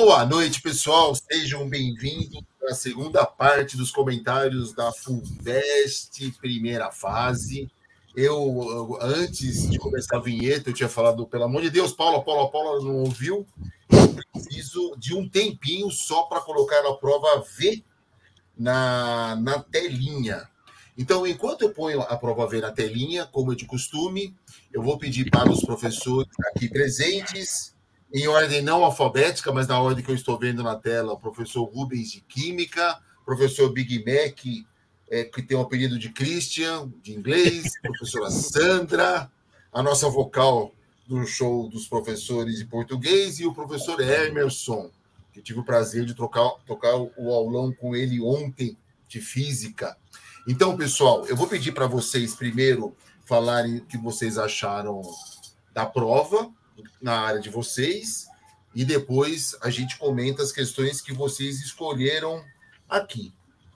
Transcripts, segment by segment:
Boa noite, pessoal. Sejam bem-vindos à segunda parte dos comentários da Fulvest, primeira fase. Eu, antes de começar a vinheta, eu tinha falado, pelo amor de Deus, Paula, Paula, Paula não ouviu. Eu preciso de um tempinho só para colocar a prova V na, na telinha. Então, enquanto eu ponho a prova V na telinha, como é de costume, eu vou pedir para os professores aqui presentes, em ordem não alfabética, mas na ordem que eu estou vendo na tela, o professor Rubens de Química, professor Big Mac, é, que tem o apelido de Christian, de inglês, professora Sandra, a nossa vocal do show dos professores de português, e o professor Emerson, que tive o prazer de trocar, tocar o aulão com ele ontem de física. Então, pessoal, eu vou pedir para vocês primeiro falarem o que vocês acharam da prova na área de vocês e depois a gente comenta as questões que vocês escolheram aqui.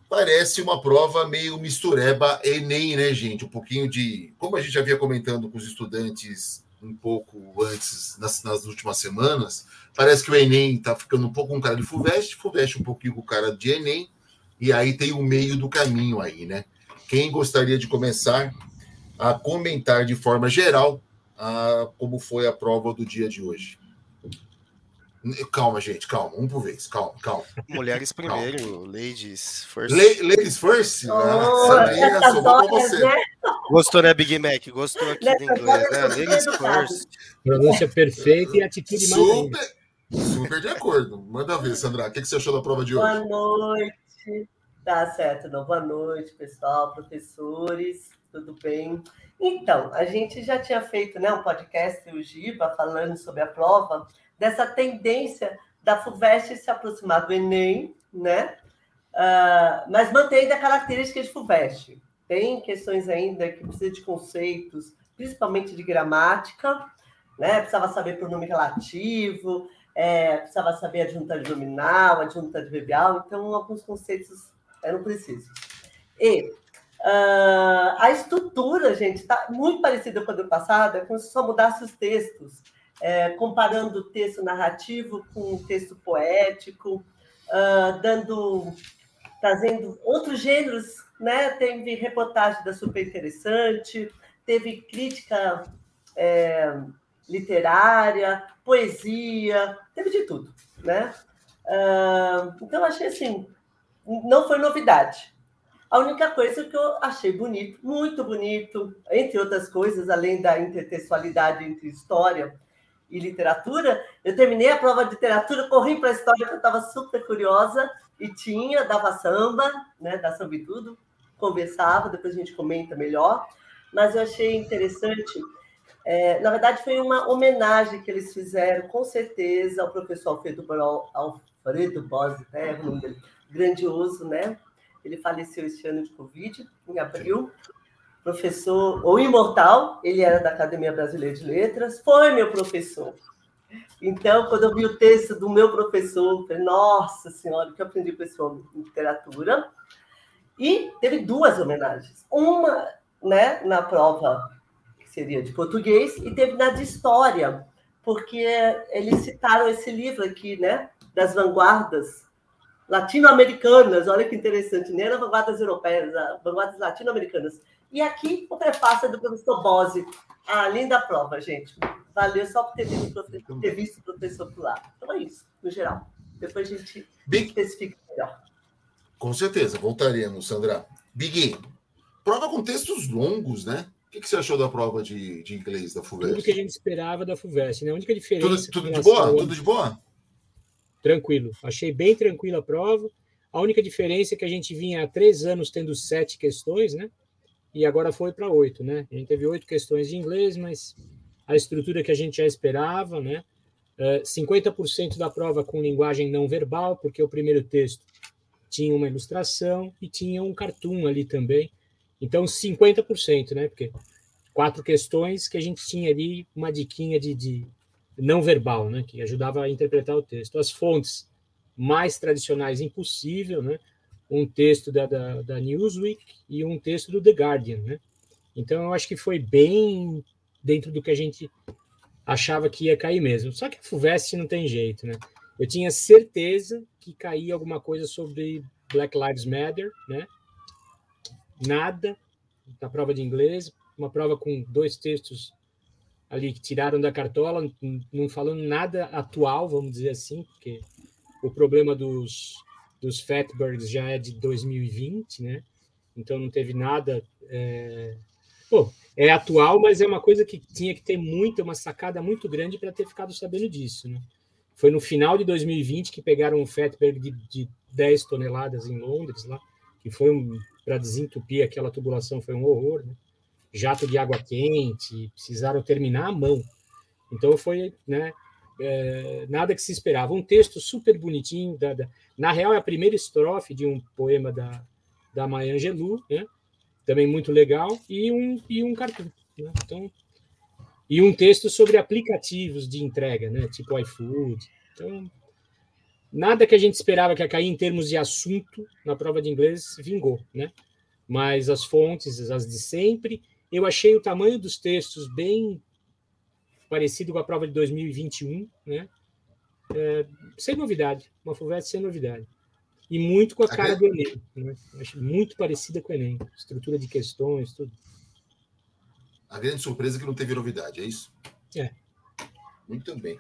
Parece uma prova meio mistureba Enem, né, gente? Um pouquinho de. Como a gente já havia comentando com os estudantes um pouco antes, nas, nas últimas semanas, parece que o Enem está ficando um pouco com cara de FUVEST, FUVEST um pouquinho com cara de Enem, e aí tem o meio do caminho aí, né? Quem gostaria de começar a comentar de forma geral a, como foi a prova do dia de hoje? Calma, gente, calma, um por vez, calma, calma. Mulheres primeiro, calma. ladies first. La ladies first? Oh, sobrou pra você. Né? Gostou, né, Big Mac? Gostou aqui do inglês, né? Ladies first. Pronúncia perfeita e atitude super, super de acordo. Manda ver, Sandra. O que você achou da prova de hoje? Boa noite. Tá certo, não. Boa noite, pessoal, professores, tudo bem? Então, a gente já tinha feito né, um podcast, o Giba, falando sobre a prova, dessa tendência da FUVEST se aproximar do Enem, né? Uh, mas mantém a característica de FUVEST. Tem questões ainda que precisa de conceitos, principalmente de gramática, né? Precisava saber pronome relativo, é, precisava saber adjunta de nominal, adjunta adverbial, então alguns conceitos eram precisos. E uh, a estrutura, gente, está muito parecida com a do passado, é como se só mudasse os textos, é, comparando o texto narrativo com o texto poético, uh, dando, trazendo outros gêneros, né? Teve reportagem da super interessante, teve crítica é, literária, poesia, teve de tudo, né? Uh, então achei assim não foi novidade. A única coisa que eu achei bonito, muito bonito, entre outras coisas, além da intertextualidade entre história e literatura, eu terminei a prova de literatura, corri para a história, que eu estava super curiosa, e tinha, dava samba, né, da samba e tudo, conversava, depois a gente comenta melhor, mas eu achei interessante. É, na verdade, foi uma homenagem que eles fizeram, com certeza, ao professor Alfredo, Alfredo Bose, né, dele, grandioso, né? Ele faleceu este ano de Covid, em abril. Professor, ou imortal, ele era da Academia Brasileira de Letras, foi meu professor. Então, quando eu vi o texto do meu professor, falei, nossa senhora, que eu aprendi com esse homem em literatura. E teve duas homenagens. Uma né, na prova que seria de português e teve na de história, porque eles citaram esse livro aqui, né, das vanguardas latino-americanas, olha que interessante, nem eram vanguardas europeias, vanguardas latino-americanas. E aqui o prefácio é do professor Bose. Ah, linda prova, gente. Valeu só por ter visto, professor, ter visto o professor por lá. Então é isso, no geral. Depois a gente Big... especifica melhor. Com certeza, voltaremos, Sandra. Big, prova com textos longos, né? O que, que você achou da prova de, de inglês da FUVEST? Tudo que a gente esperava da FUVEST, né? A única diferença. Tudo, tudo de boa? Tudo de boa? Tranquilo. Achei bem tranquila a prova. A única diferença é que a gente vinha há três anos tendo sete questões, né? E agora foi para oito, né? A gente teve oito questões de inglês, mas a estrutura que a gente já esperava, né? Uh, é, 50% da prova com linguagem não verbal, porque o primeiro texto tinha uma ilustração e tinha um cartoon ali também. Então, 50%, né? Porque quatro questões que a gente tinha ali uma diquinha de, de não verbal, né, que ajudava a interpretar o texto. As fontes mais tradicionais impossível, né, um texto da, da, da, Newsweek e um texto do The Guardian, né. Então eu acho que foi bem dentro do que a gente achava que ia cair mesmo. Só que a FUVEST não tem jeito, né. eu tinha certeza que caía alguma coisa sobre Black Lives Matter, né? Nada da prova de inglês, uma prova com dois textos ali que tiraram da cartola, não falando nada atual, vamos dizer assim, porque o problema dos, dos Fatbergs já é de 2020, né? Então não teve nada. É... Pô, é atual, mas é uma coisa que tinha que ter muita, uma sacada muito grande para ter ficado sabendo disso, né? Foi no final de 2020 que pegaram um Fatberg de, de 10 toneladas em Londres, lá, que foi um, para desentupir aquela tubulação, foi um horror, né? Jato de água quente, precisaram terminar a mão. Então foi, né? É, nada que se esperava. Um texto super bonitinho. Da, da, na real, é a primeira estrofe de um poema da, da Maya Angelou, né? também muito legal, e um, e um cartoon. Né? Então, e um texto sobre aplicativos de entrega, né? tipo iFood. Então, nada que a gente esperava que ia cair em termos de assunto na prova de inglês vingou, né? Mas as fontes, as de sempre, eu achei o tamanho dos textos bem parecido com a prova de 2021, né? É, sem novidade, uma FUVEST sem novidade. E muito com a cara do Enem, né? Muito parecida com o Enem, estrutura de questões, tudo. A grande surpresa é que não teve novidade, é isso? É. Muito bem.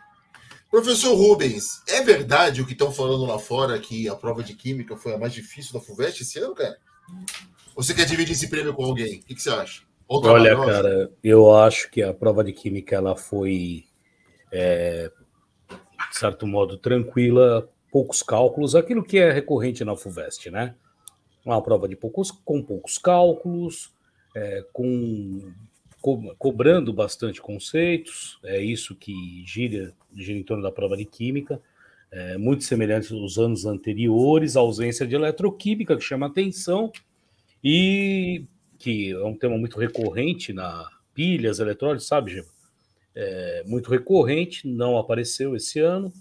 Professor Rubens, é verdade o que estão falando lá fora que a prova de Química foi a mais difícil da FUVEST esse ano, cara? Ou você quer dividir esse prêmio com alguém? O que, que você acha? Outra Olha, cara, eu acho que a prova de Química ela foi, é, de certo modo, tranquila, poucos cálculos, aquilo que é recorrente na FUVEST, né? Uma prova de poucos, com poucos cálculos, é, com co cobrando bastante conceitos, é isso que gira, gira em torno da prova de química, é, muito semelhante aos anos anteriores, a ausência de eletroquímica, que chama atenção, e que é um tema muito recorrente na pilhas, eletrólitos, sabe, Gema? É, muito recorrente, não apareceu esse ano,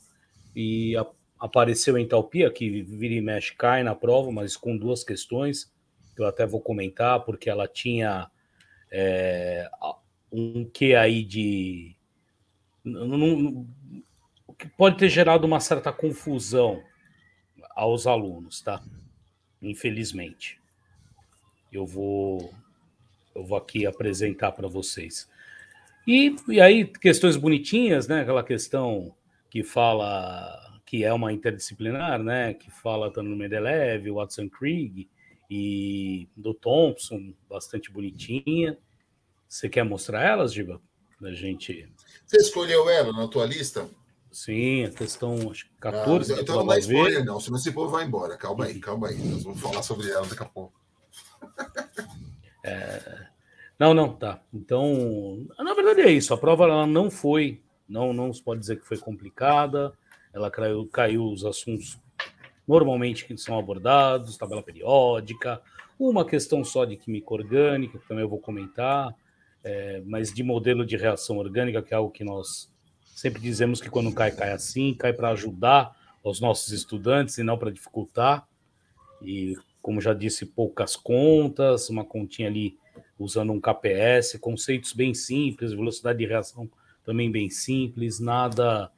e a, apareceu entalpia, que vira e mexe cai na prova, mas com duas questões, que eu até vou comentar, porque ela tinha é, um que aí de. o que pode ter gerado uma certa confusão aos alunos, tá? Infelizmente. Eu vou, eu vou aqui apresentar para vocês. E, e aí, questões bonitinhas, né? Aquela questão que fala que é uma interdisciplinar, né? Que fala tanto no Mendeleev, Watson Krieg, e do Thompson, bastante bonitinha. Você quer mostrar elas, Giba? Da gente. Você escolheu ela na tua lista? Sim, a questão acho, 14. Ah, então não vai spoiler, não, senão esse povo vai embora. Calma aí, calma aí. Nós vamos falar sobre ela daqui a pouco. É... Não, não, tá. Então, na verdade é isso. A prova ela não foi, não, não se pode dizer que foi complicada. Ela caiu, caiu os assuntos normalmente que são abordados, tabela periódica, uma questão só de química orgânica, que também eu vou comentar, é, mas de modelo de reação orgânica, que é algo que nós sempre dizemos que quando cai, cai assim, cai para ajudar os nossos estudantes e não para dificultar. E, como já disse, poucas contas, uma continha ali usando um KPS, conceitos bem simples, velocidade de reação também bem simples, nada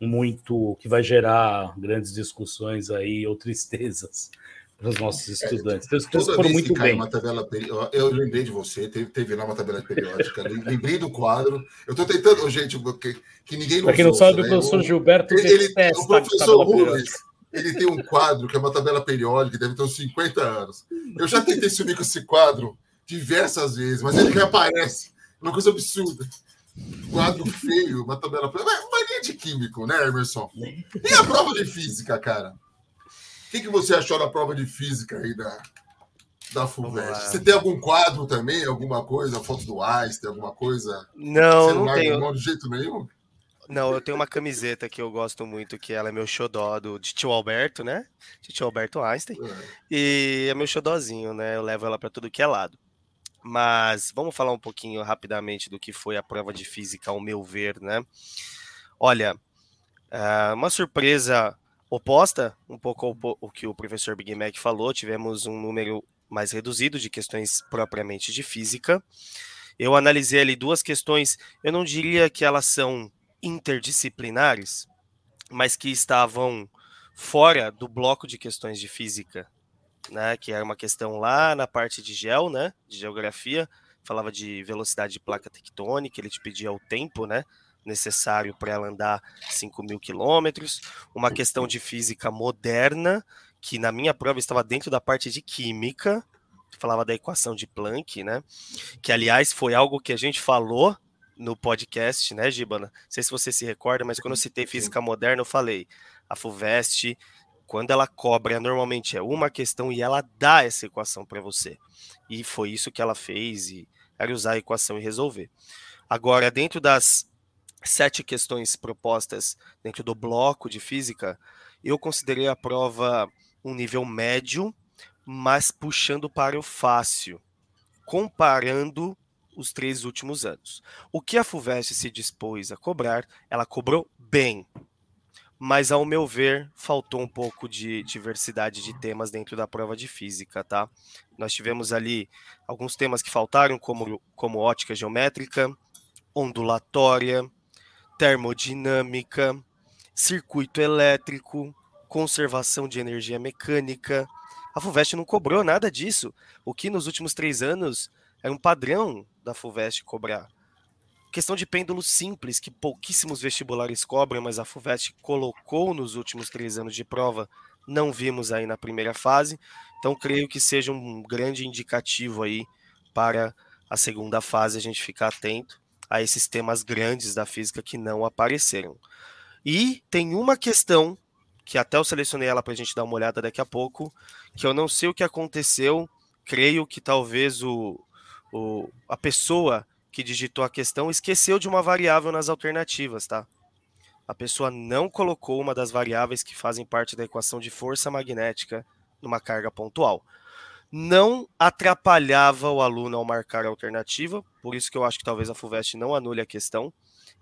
muito que vai gerar grandes discussões aí ou tristezas para os nossos estudantes. Então, Toda foram muito bem. Tabela eu lembrei de você, teve, teve lá uma tabela periódica, lembrei do quadro. Eu estou tentando, gente, que, que ninguém Para quem não sabe, né? o professor Gilberto ele, ele o professor Rubens, ele tem um quadro que é uma tabela periódica, deve ter uns 50 anos. Eu já tentei subir com esse quadro diversas vezes, mas ele reaparece. Uma coisa absurda quadro feio, uma tabela. Mania de químico, né, Emerson? E a prova de física, cara? O que, que você achou da prova de física aí da, da FUVEST? Você tem algum quadro também? Alguma coisa? Foto do Einstein, alguma coisa? Não, não tenho. de jeito nenhum? Não, eu tenho uma camiseta que eu gosto muito, que ela é meu xodó do, de tio Alberto, né? De tio Alberto Einstein. É. E é meu xodózinho, né? Eu levo ela para tudo que é lado. Mas vamos falar um pouquinho rapidamente do que foi a prova de física, ao meu ver, né? Olha, uh, uma surpresa oposta, um pouco ao, ao que o professor Big Mac falou, tivemos um número mais reduzido de questões propriamente de física. Eu analisei ali duas questões, eu não diria que elas são interdisciplinares, mas que estavam fora do bloco de questões de física, né? Que era uma questão lá na parte de gel, né? De geografia, falava de velocidade de placa tectônica, ele te pedia o tempo, né? Necessário para ela andar 5 mil quilômetros. Uma questão de física moderna, que na minha prova estava dentro da parte de química, falava da equação de Planck, né? Que aliás foi algo que a gente falou no podcast, né, Gibana? Não sei se você se recorda, mas quando eu citei física moderna, eu falei: a FUVEST, quando ela cobra, normalmente é uma questão e ela dá essa equação para você. E foi isso que ela fez, e era usar a equação e resolver. Agora, dentro das sete questões propostas dentro do bloco de física, eu considerei a prova um nível médio, mas puxando para o fácil, comparando os três últimos anos. O que a FUVEST se dispôs a cobrar, ela cobrou bem, mas ao meu ver, faltou um pouco de diversidade de temas dentro da prova de física, tá? Nós tivemos ali alguns temas que faltaram, como, como ótica geométrica, ondulatória, termodinâmica, circuito elétrico, conservação de energia mecânica. A FUVEST não cobrou nada disso, o que nos últimos três anos é um padrão da FUVEST cobrar. Questão de pêndulo simples, que pouquíssimos vestibulares cobram, mas a FUVEST colocou nos últimos três anos de prova, não vimos aí na primeira fase. Então, creio que seja um grande indicativo aí para a segunda fase, a gente ficar atento a esses temas grandes da física que não apareceram. E tem uma questão, que até eu selecionei ela para a gente dar uma olhada daqui a pouco, que eu não sei o que aconteceu, creio que talvez o, o, a pessoa que digitou a questão esqueceu de uma variável nas alternativas, tá? A pessoa não colocou uma das variáveis que fazem parte da equação de força magnética numa carga pontual. Não atrapalhava o aluno ao marcar a alternativa, por isso que eu acho que talvez a FUVEST não anule a questão.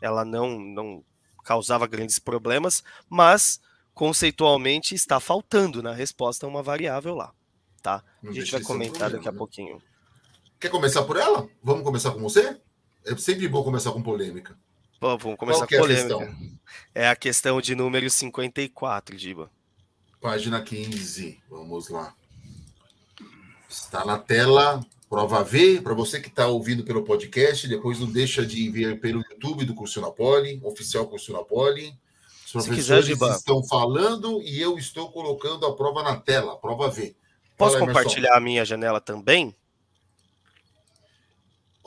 Ela não, não causava grandes problemas, mas conceitualmente está faltando na resposta uma variável lá, tá? A gente vai comentar daqui a né? pouquinho. Quer começar por ela? Vamos começar com você? É sempre bom começar com polêmica. Bom, vamos começar com é polêmica. É a questão de número 54, Diba. Página 15. Vamos lá. Está na tela, prova V. Para você que está ouvindo pelo podcast, depois não deixa de ver pelo YouTube do Curso Napoli, oficial Curso Napoli. Os professores quiser, estão falando e eu estou colocando a prova na tela, prova V. Posso Fala, compartilhar a minha janela também?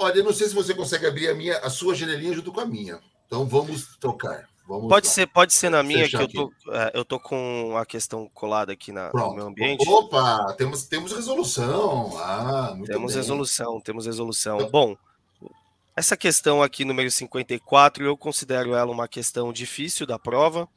Olha, eu não sei se você consegue abrir a minha, a sua janelinha junto com a minha. Então vamos trocar. Vamos pode lá. ser, pode ser na minha que eu tô, é, eu tô com a questão colada aqui na, no meu ambiente. Opa, temos, temos resolução. Ah, temos bem. resolução, temos resolução. Então... Bom, essa questão aqui número 54, eu considero ela uma questão difícil da prova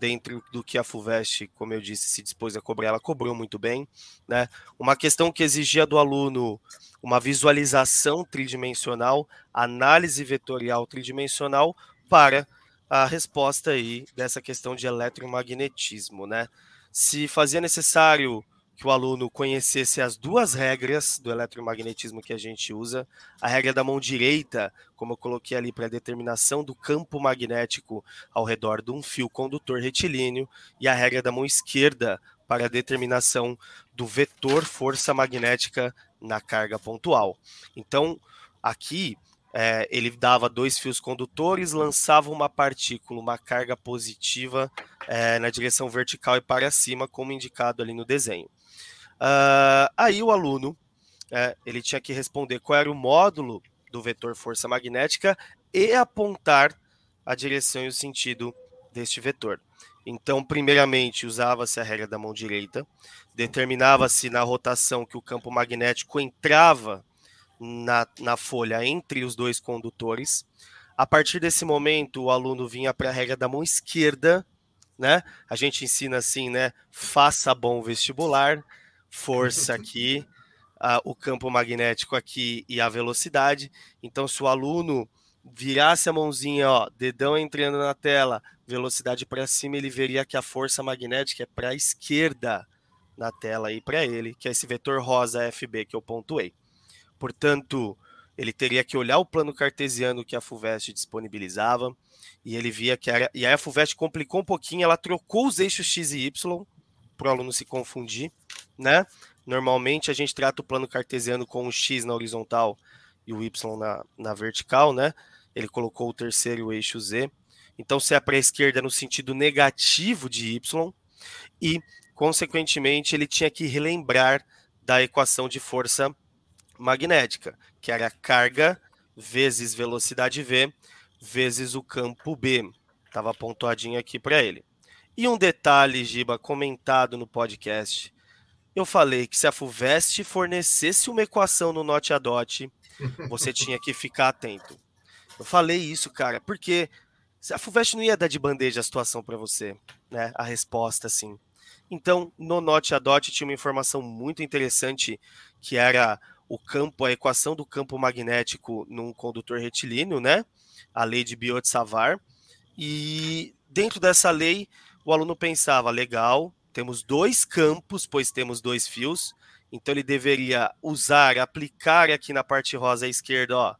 dentro do que a FUVEST, como eu disse, se dispôs a cobrar, ela cobrou muito bem. Né? Uma questão que exigia do aluno uma visualização tridimensional, análise vetorial tridimensional para a resposta aí dessa questão de eletromagnetismo. Né? Se fazia necessário que o aluno conhecesse as duas regras do eletromagnetismo que a gente usa. A regra da mão direita, como eu coloquei ali para determinação do campo magnético ao redor de um fio condutor retilíneo, e a regra da mão esquerda para determinação do vetor força magnética na carga pontual. Então, aqui é, ele dava dois fios condutores, lançava uma partícula, uma carga positiva é, na direção vertical e para cima, como indicado ali no desenho. Uh, aí o aluno é, ele tinha que responder qual era o módulo do vetor força magnética e apontar a direção e o sentido deste vetor. Então, primeiramente, usava-se a regra da mão direita, determinava-se na rotação que o campo magnético entrava na, na folha entre os dois condutores. A partir desse momento, o aluno vinha para a regra da mão esquerda, né? A gente ensina assim, né? Faça bom vestibular força aqui, uh, o campo magnético aqui e a velocidade. Então, se o aluno virasse a mãozinha, ó, dedão entrando na tela, velocidade para cima, ele veria que a força magnética é para a esquerda na tela aí para ele, que é esse vetor rosa FB que eu pontuei. Portanto, ele teria que olhar o plano cartesiano que a FUVEST disponibilizava, e ele via que era. E aí a FUVEST complicou um pouquinho, ela trocou os eixos X e Y para o aluno se confundir, né? Normalmente a gente trata o plano cartesiano com o X na horizontal e o Y na, na vertical, né? Ele colocou o terceiro eixo Z. Então, se é para a esquerda no sentido negativo de Y, e, consequentemente, ele tinha que relembrar da equação de força magnética, que era carga vezes velocidade V vezes o campo B. Estava pontuadinho aqui para ele. E um detalhe, Giba, comentado no podcast. Eu falei que se a FUVEST fornecesse uma equação no Note a Dot, você tinha que ficar atento. Eu falei isso, cara, porque a FUVEST não ia dar de bandeja a situação para você, né? A resposta, assim. Então, no Note a Dot tinha uma informação muito interessante que era o campo, a equação do campo magnético num condutor retilíneo, né? A lei de Biot-Savart. E dentro dessa lei, o aluno pensava, legal, temos dois campos, pois temos dois fios, então ele deveria usar, aplicar aqui na parte rosa à esquerda, ó,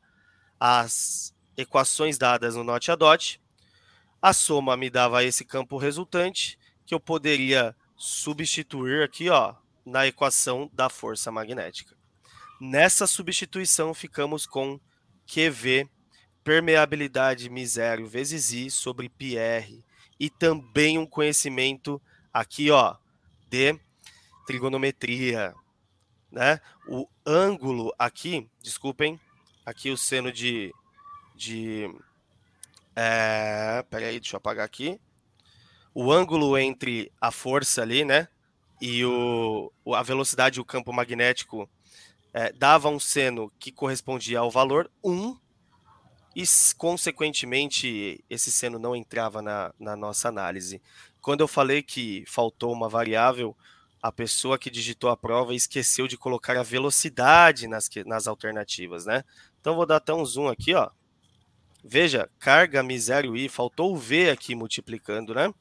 as equações dadas no Note a Dot. A soma me dava esse campo resultante, que eu poderia substituir aqui, ó, na equação da força magnética. Nessa substituição, ficamos com QV, permeabilidade misério vezes I sobre PR, e também um conhecimento aqui, ó, de trigonometria, né? O ângulo aqui, desculpem, aqui o seno de, de é, peraí, deixa eu apagar aqui. O ângulo entre a força ali, né? E o, a velocidade o campo magnético é, dava um seno que correspondia ao valor 1 e, consequentemente, esse seno não entrava na, na nossa análise. Quando eu falei que faltou uma variável, a pessoa que digitou a prova esqueceu de colocar a velocidade nas, nas alternativas, né? Então, vou dar até um zoom aqui, ó. Veja, carga, misério i, faltou o V aqui multiplicando, né?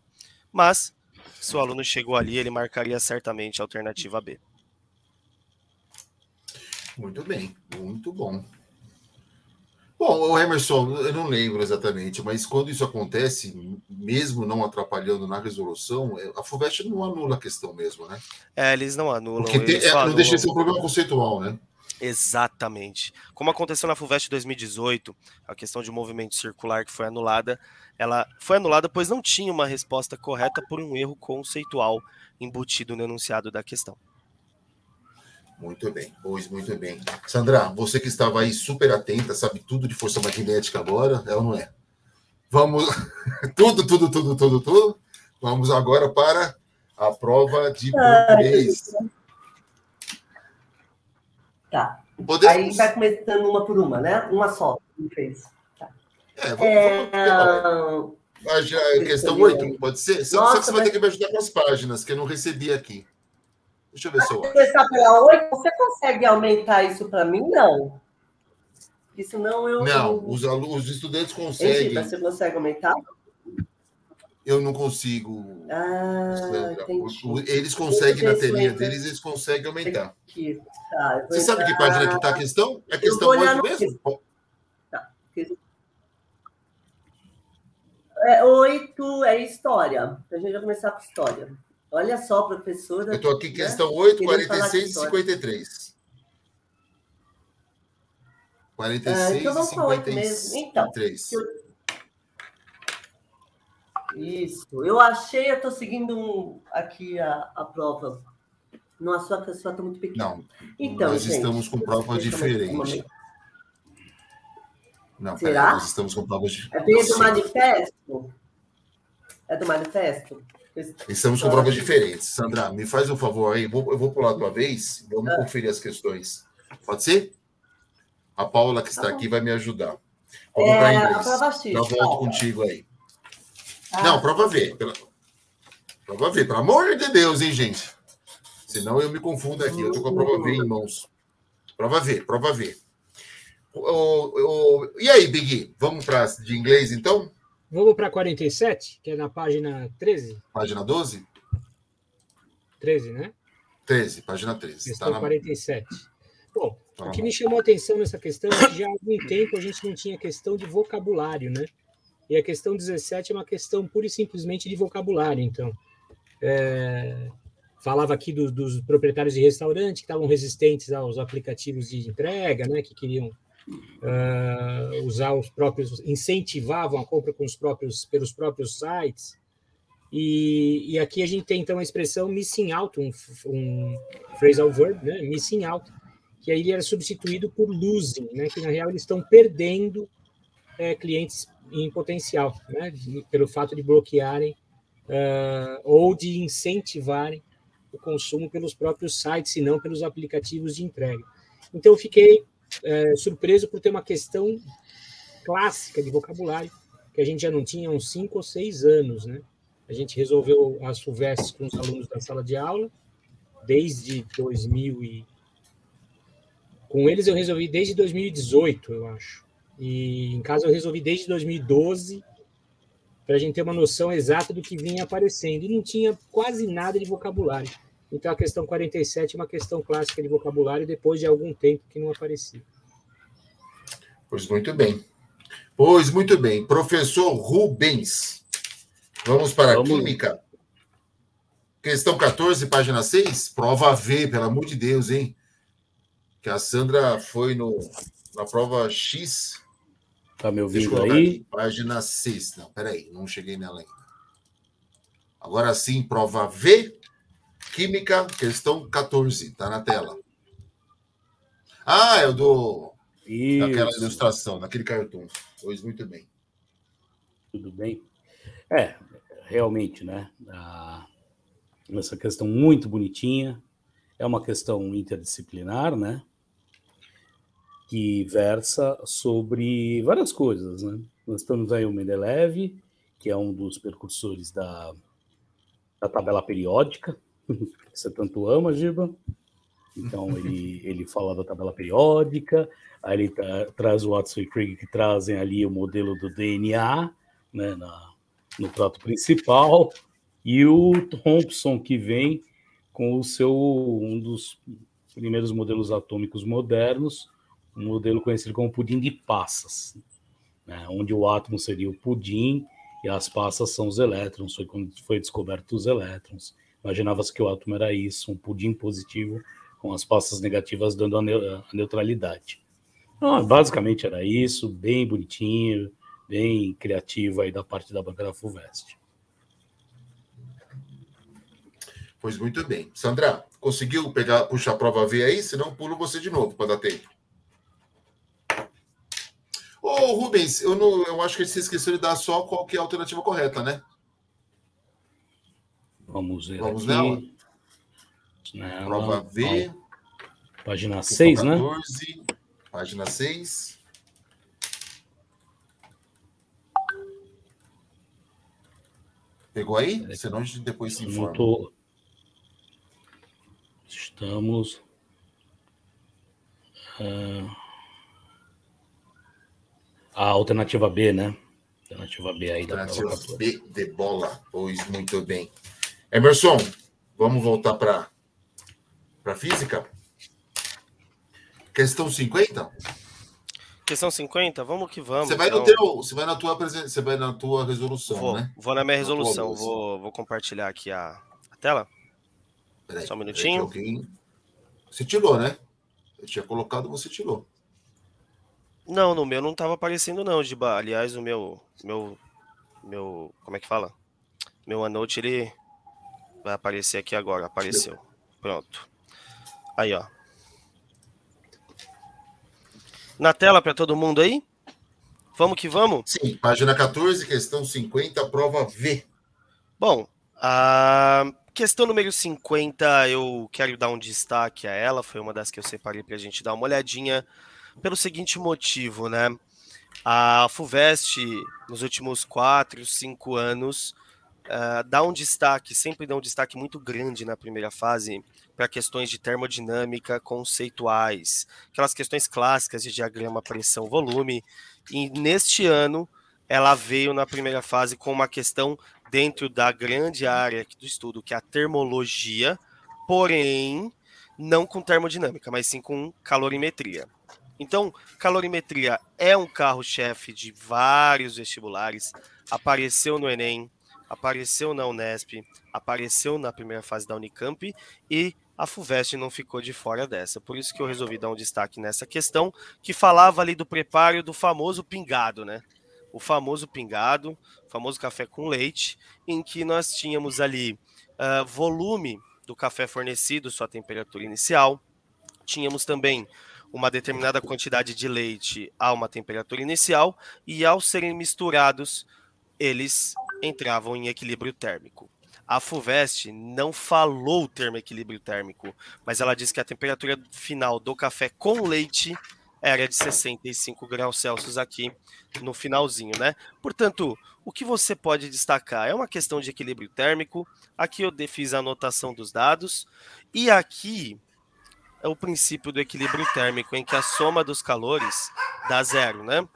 Mas, se o aluno chegou ali, ele marcaria certamente a alternativa B. Muito bem, muito bom. Bom, o Emerson, eu não lembro exatamente, mas quando isso acontece, mesmo não atrapalhando na resolução, é, a FUVEST não anula a questão mesmo, né? É, eles não anulam. Porque tem, é, não deixa de ser um problema conceitual, né? Exatamente. Como aconteceu na FUVEST 2018, a questão de movimento circular que foi anulada, ela foi anulada pois não tinha uma resposta correta por um erro conceitual embutido no enunciado da questão. Muito bem, pois muito bem. Sandra, você que estava aí super atenta, sabe tudo de força magnética agora, é ou não é? Vamos, tudo, tudo, tudo, tudo, tudo. Vamos agora para a prova de português. Tá. Podemos... Aí vai começando uma por uma, né? Uma só, fez. Tá. É, vamos, é... vamos a questão 8, pode ser? Nossa, Só que você vai ter que me ajudar com as páginas, que eu não recebi aqui. Deixa eu ver se eu acho. Começar pela 8, você consegue aumentar isso para mim? Não. Isso não eu. Não, os, alunos, os estudantes conseguem. você consegue aumentar? Eu não consigo. Ah, eles conseguem na telinha deles, eles conseguem aumentar. Tá, você sabe que página que está a questão? É a questão 8 mesmo? Tá. É, 8 é história. A gente vai começar com história. Olha só, professora. Eu estou aqui, questão né? 8, 46 e 53. 46 ah, então vamos e 53. Então, eu... Isso. Eu achei, eu estou seguindo um, aqui a, a prova. Não, a sua pessoa está muito pequena. Não, então, nós gente, estamos com prova diferente. Não, Será? Pera, nós estamos com provas diferentes. É do manifesto? É do manifesto? Estamos com provas diferentes. Sandra, me faz um favor aí, eu vou pular a tua vez, vamos conferir as questões. Pode ser? A Paula, que está tá aqui, vai me ajudar. Vamos é, para inglês. Já volto contigo aí. Ah. Não, prova V. Prova V, pelo amor de Deus, hein, gente? Senão eu me confundo aqui. Eu estou com a prova V em mãos. Prova V, prova V. O, o, e aí, Big? Vamos para de inglês, então? Vamos para 47, que é na página 13. Página 12? 13, né? 13, página 13. Questão tá na... 47. Bom, o que me chamou a atenção nessa questão é que já há algum tempo a gente não tinha questão de vocabulário, né? E a questão 17 é uma questão pura e simplesmente de vocabulário, então. É, falava aqui do, dos proprietários de restaurante que estavam resistentes aos aplicativos de entrega, né? Que queriam uh, usar os próprios, incentivavam a compra com os próprios, pelos próprios sites. E, e aqui a gente tem então a expressão missing out, um, um phrasal verb, né? Missing out, que aí ele era substituído por losing, né? Que na real eles estão perdendo é, clientes em potencial, né? Pelo fato de bloquearem uh, ou de incentivarem o consumo pelos próprios sites e não pelos aplicativos de entrega. Então, eu fiquei é, surpreso por ter uma questão clássica de vocabulário que a gente já não tinha uns cinco ou seis anos, né? A gente resolveu as FUVESTs com os alunos da sala de aula desde 2000 e... Com eles eu resolvi desde 2018, eu acho. E em casa eu resolvi desde 2012 para a gente ter uma noção exata do que vinha aparecendo. E não tinha quase nada de vocabulário. Então a questão 47 é uma questão clássica de vocabulário depois de algum tempo que não aparecia. Pois muito bem. Pois muito bem. Professor Rubens, vamos para vamos. a química. Questão 14, página 6. Prova V, pelo amor de Deus, hein? Que a Sandra foi no, na prova X. Tá me ouvindo aí? Aqui, página 6. Não, peraí, não cheguei nela ainda. Agora sim, prova V. Química, questão 14, tá na tela. Ah, é o do. Isso. Daquela ilustração, daquele cartão. Pois muito bem. Tudo bem. É, realmente, né? Ah, essa questão muito bonitinha. É uma questão interdisciplinar, né? Que versa sobre várias coisas, né? Nós temos aí o Mendeleev, que é um dos percursores da, da tabela periódica, você tanto ama, Giba. Então, ele, ele fala da tabela periódica, aí ele tra traz o Watson e Crick que trazem ali o modelo do DNA né, na, no prato principal, e o Thompson que vem com o seu um dos primeiros modelos atômicos modernos, um modelo conhecido como pudim de passas, né, onde o átomo seria o pudim e as passas são os elétrons, foi quando foi descoberto os elétrons. Imaginava-se que o átomo era isso, um pudim positivo com as passas negativas dando a, neutralidade. Então, basicamente era isso, bem bonitinho, bem criativo aí da parte da banca da FUVEST. Pois muito bem. Sandra, conseguiu pegar, puxar a prova V aí? Senão pulo você de novo para dar tempo. Ô, Rubens, eu, não, eu acho que você esqueceu de dar só qual que é a alternativa correta, né? Vamos ver. Vamos nela. nela. Prova V. Página 6, né? Página 6. Pegou aí? Senão a gente depois se informa. Tô... Estamos. Uh... A alternativa B, né? Alternativa B aí alternativa da B de bola. Pois muito bem. Emerson, vamos voltar para a física? Questão 50? Questão 50? Vamos que vamos. Você vai, então. no teu, você vai na tua você vai na tua resolução, vou, né? Vou na minha resolução. Vou, vou compartilhar aqui a, a tela. Peraí, Só um minutinho. Alguém... Você tirou, né? Eu tinha colocado, você tirou. Não, no meu não estava aparecendo, não, Giba. Aliás, o meu. Meu. Meu. Como é que fala? Meu anote, ele Vai aparecer aqui agora. Apareceu. Pronto. Aí, ó. Na tela para todo mundo aí? Vamos que vamos? Sim, página 14, questão 50, prova V. Bom, a questão número 50, eu quero dar um destaque a ela, foi uma das que eu separei para a gente dar uma olhadinha, pelo seguinte motivo, né? A FUVEST, nos últimos 4, 5 anos, uh, dá um destaque, sempre dá um destaque muito grande na primeira fase para questões de termodinâmica conceituais, aquelas questões clássicas de diagrama pressão-volume. E neste ano, ela veio na primeira fase com uma questão dentro da grande área do estudo, que é a termologia, porém não com termodinâmica, mas sim com calorimetria. Então, calorimetria é um carro-chefe de vários vestibulares, apareceu no Enem, apareceu na Unesp, apareceu na primeira fase da Unicamp e a FUVEST não ficou de fora dessa. Por isso que eu resolvi dar um destaque nessa questão, que falava ali do preparo do famoso pingado, né? O famoso pingado, o famoso café com leite, em que nós tínhamos ali uh, volume do café fornecido, sua temperatura inicial. Tínhamos também uma determinada quantidade de leite a uma temperatura inicial, e ao serem misturados, eles entravam em equilíbrio térmico. A FUVEST não falou o termo equilíbrio térmico, mas ela disse que a temperatura final do café com leite era de 65 graus Celsius aqui no finalzinho, né? Portanto, o que você pode destacar é uma questão de equilíbrio térmico. Aqui eu fiz a anotação dos dados e aqui é o princípio do equilíbrio térmico, em que a soma dos calores dá zero, né?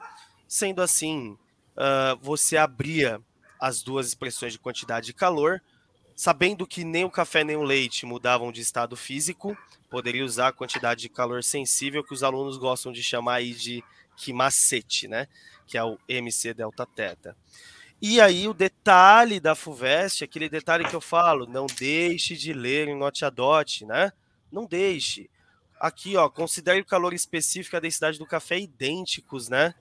Sendo assim, uh, você abria as duas expressões de quantidade de calor, sabendo que nem o café nem o leite mudavam de estado físico, poderia usar a quantidade de calor sensível que os alunos gostam de chamar aí de quimacete, né? Que é o MC delta teta. E aí o detalhe da FUVEST, aquele detalhe que eu falo, não deixe de ler em note dot, né? Não deixe. Aqui, ó, considere o calor específico e a densidade do café idênticos, né?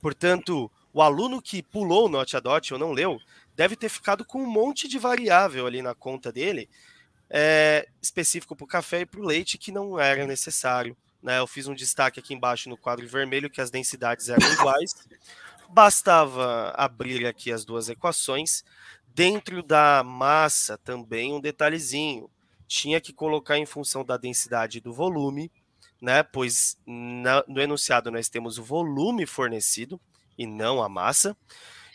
Portanto, o aluno que pulou o Note a Dot ou não leu, deve ter ficado com um monte de variável ali na conta dele, é, específico para o café e para o leite, que não era necessário. Né? Eu fiz um destaque aqui embaixo no quadro vermelho que as densidades eram iguais. Bastava abrir aqui as duas equações. Dentro da massa, também um detalhezinho tinha que colocar em função da densidade do volume, né? Pois na, no enunciado nós temos o volume fornecido e não a massa,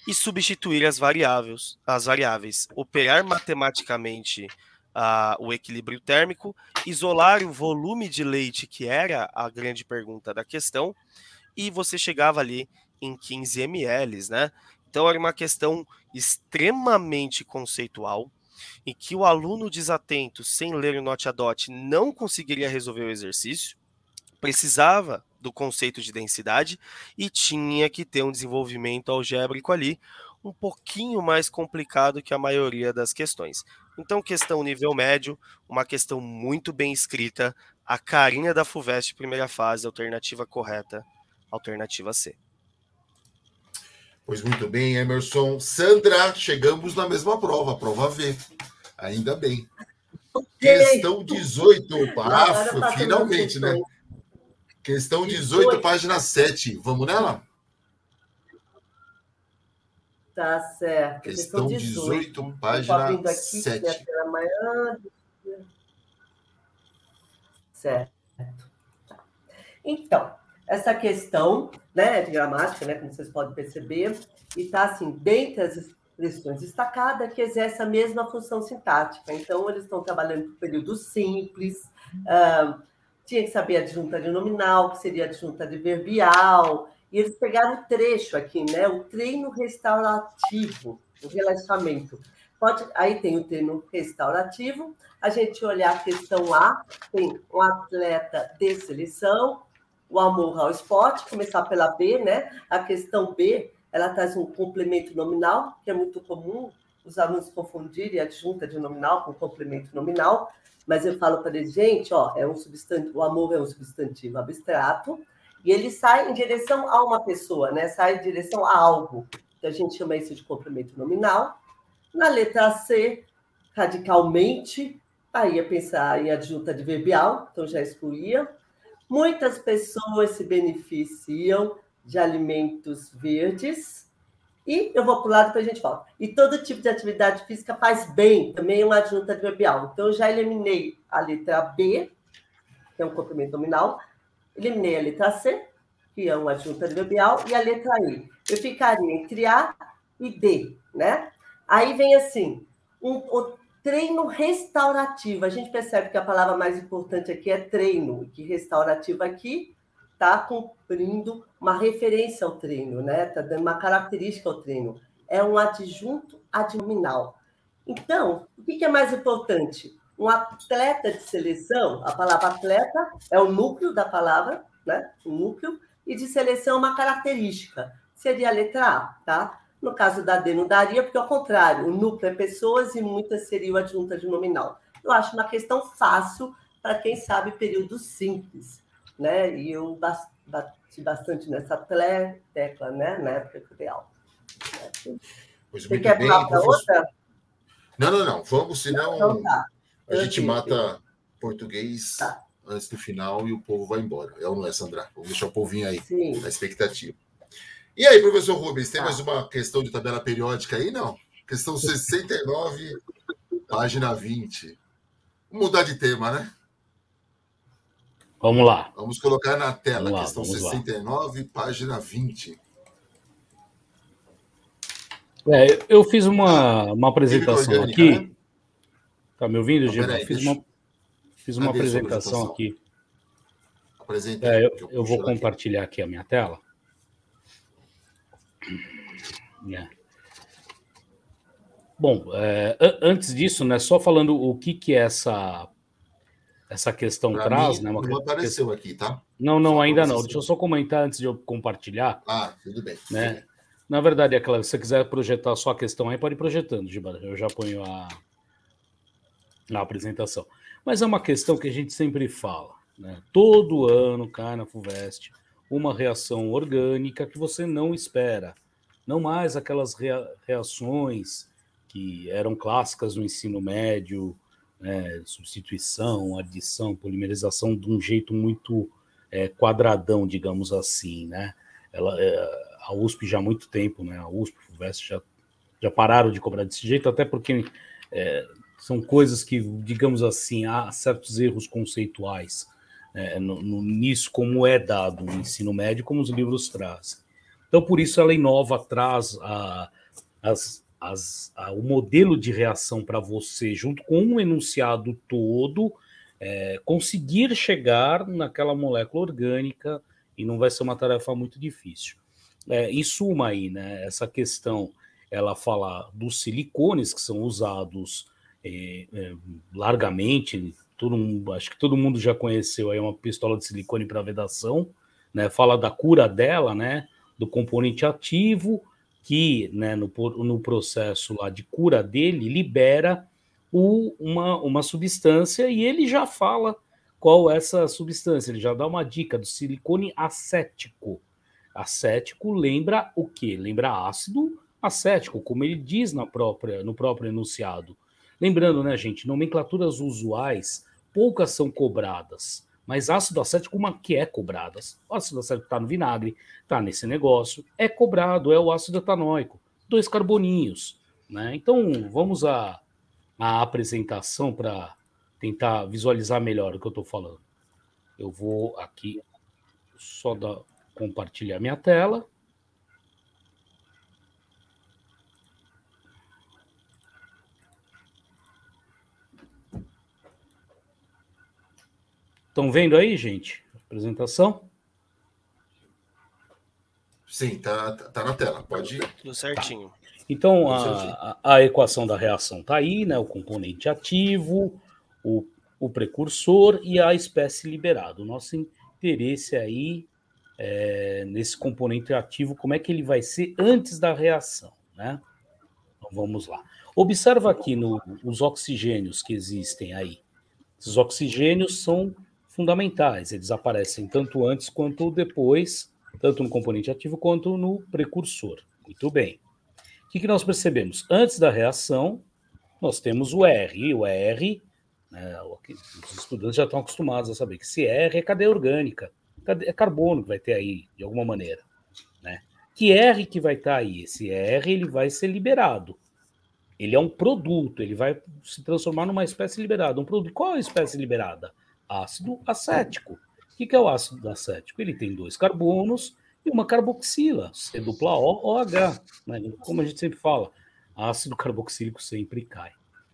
e substituir as variáveis, as variáveis, operar matematicamente uh, o equilíbrio térmico, isolar o volume de leite, que era a grande pergunta da questão, e você chegava ali em 15 ml, né? Então era uma questão extremamente conceitual, em que o aluno desatento, sem ler o note a dot, não conseguiria resolver o exercício, precisava do conceito de densidade e tinha que ter um desenvolvimento algébrico ali, um pouquinho mais complicado que a maioria das questões. Então, questão nível médio, uma questão muito bem escrita, a carinha da FUVEST primeira fase, alternativa correta, alternativa C. Pois muito bem, Emerson. Sandra, chegamos na mesma prova, prova V. Ainda bem. Questão 18. Ah, finalmente, né? Questão 18, página 7. Vamos nela? Tá certo. Questão 18, 18 página aqui, 7. Amanhã. Certo. Então, essa questão né, de gramática, né, como vocês podem perceber, e está assim, dentre as expressões destacadas, que exerce a mesma função sintática. Então, eles estão trabalhando com período simples, uh, tinha que saber adjunta de nominal, que seria adjunta de verbial, e eles pegaram o trecho aqui, né, o treino restaurativo, o relaxamento. Pode, aí tem o treino restaurativo, a gente olhar a questão A, tem um atleta de seleção, o amor ao esporte, começar pela B, né? A questão B, ela traz um complemento nominal, que é muito comum os alunos confundirem adjunta de nominal com complemento nominal, mas eu falo para eles, gente, ó, é um substantivo, o amor é um substantivo abstrato, e ele sai em direção a uma pessoa, né? Sai em direção a algo. Então a gente chama isso de complemento nominal. Na letra C, radicalmente, aí ia pensar em adjunta adverbial, então já excluía. Muitas pessoas se beneficiam de alimentos verdes. E eu vou para o lado que a gente fala. E todo tipo de atividade física faz bem, também é uma adjunta adverbial. Então, eu já eliminei a letra B, que é um complemento nominal, eliminei a letra C, que é uma adjunta adverbial, e a letra I. Eu ficaria entre A e D, né? Aí vem assim, um, treino restaurativo. A gente percebe que a palavra mais importante aqui é treino, que restaurativo aqui está cumprindo uma referência ao treino, né? Está dando uma característica ao treino. É um adjunto adnominal. Então, o que é mais importante? um atleta de seleção, a palavra atleta é o núcleo da palavra, né? O núcleo, e de seleção é uma característica. Seria a letra A, tá? No caso da D não daria, porque ao contrário, o núcleo é pessoas e muitas seriam adjunta de nominal. Eu acho uma questão fácil para quem sabe período simples, né? E eu bati bastante nessa tecla, né? Na época ideal. Pois Você quer bem, para outra? Não, não, não. Vamos, senão então, tá. a gente mata português tá. antes do final e o povo vai embora. É ou não é, Sandra? Vamos deixar o povinho aí, Sim. na expectativa. E aí, professor Rubens, tem tá. mais uma questão de tabela periódica aí? Não. Questão 69, página 20. Vamos mudar de tema, né? Vamos lá. Vamos colocar na tela, lá, questão 69, lá. página 20. É, eu fiz uma, uma apresentação aqui. Né? Tá me ouvindo, Gil? Fiz uma, fiz uma apresentação, aqui. Apresenta. É, eu, eu vou compartilhar aqui. aqui a minha tela. É. Bom, é, antes disso, né, só falando o que, que é essa essa questão pra traz, mim, né? Uma não apareceu aqui, tá? Não, não, só ainda não. Deixa eu só comentar antes de eu compartilhar. Ah, tudo bem. Né? Na verdade, é claro, se você quiser projetar só a questão aí, pode ir projetando, Gibara. Eu já ponho a, a apresentação. Mas é uma questão que a gente sempre fala. Né? Todo ano cai na FUVEST uma reação orgânica que você não espera. Não mais aquelas rea reações que eram clássicas no ensino médio, né? substituição, adição, polimerização de um jeito muito é, quadradão, digamos assim, né? Ela, é, a USP já há muito tempo, né? A USP, o FUVEST já, já pararam de cobrar desse jeito, até porque é, são coisas que, digamos assim, há certos erros conceituais é, no, no, nisso, como é dado no ensino médio, como os livros trazem. Então, por isso, a lei nova traz a, as, as, a, o modelo de reação para você, junto com um enunciado todo, é, conseguir chegar naquela molécula orgânica e não vai ser uma tarefa muito difícil. É, em suma aí, né, essa questão, ela fala dos silicones que são usados é, é, largamente, todo mundo, acho que todo mundo já conheceu aí uma pistola de silicone para vedação, né, fala da cura dela, né, do componente ativo, que né, no, no processo lá de cura dele libera o, uma, uma substância e ele já fala qual é essa substância, ele já dá uma dica do silicone acético. Acético lembra o que? Lembra ácido acético, como ele diz na própria, no próprio enunciado. Lembrando, né, gente, nomenclaturas usuais, poucas são cobradas, mas ácido acético, uma que é cobrada. O ácido acético está no vinagre, está nesse negócio, é cobrado, é o ácido etanóico, dois carboninhos. Né? Então, vamos à, à apresentação para tentar visualizar melhor o que eu estou falando. Eu vou aqui só dar compartilhar minha tela. Estão vendo aí, gente? A apresentação? Sim, tá, tá na tela. Pode ir. Tudo certinho. Tá. Então, a, a, a, equação da reação está aí, né? O componente ativo, o, o precursor e a espécie liberada. O nosso interesse aí é, nesse componente ativo, como é que ele vai ser antes da reação, né? Então vamos lá. Observa aqui no, os oxigênios que existem aí. Esses oxigênios são fundamentais, eles aparecem tanto antes quanto depois, tanto no componente ativo quanto no precursor. Muito bem. O que, que nós percebemos? Antes da reação, nós temos o R. O R, né, os estudantes já estão acostumados a saber que esse R é cadeia orgânica é carbono que vai ter aí, de alguma maneira. Né? Que R que vai estar tá aí? Esse R ele vai ser liberado. Ele é um produto, ele vai se transformar numa espécie liberada. Um produto. Qual é a espécie liberada? Ácido acético. O que é o ácido acético? Ele tem dois carbonos e uma carboxila, C dupla O, OH. Né? Como a gente sempre fala, ácido carboxílico sempre cai.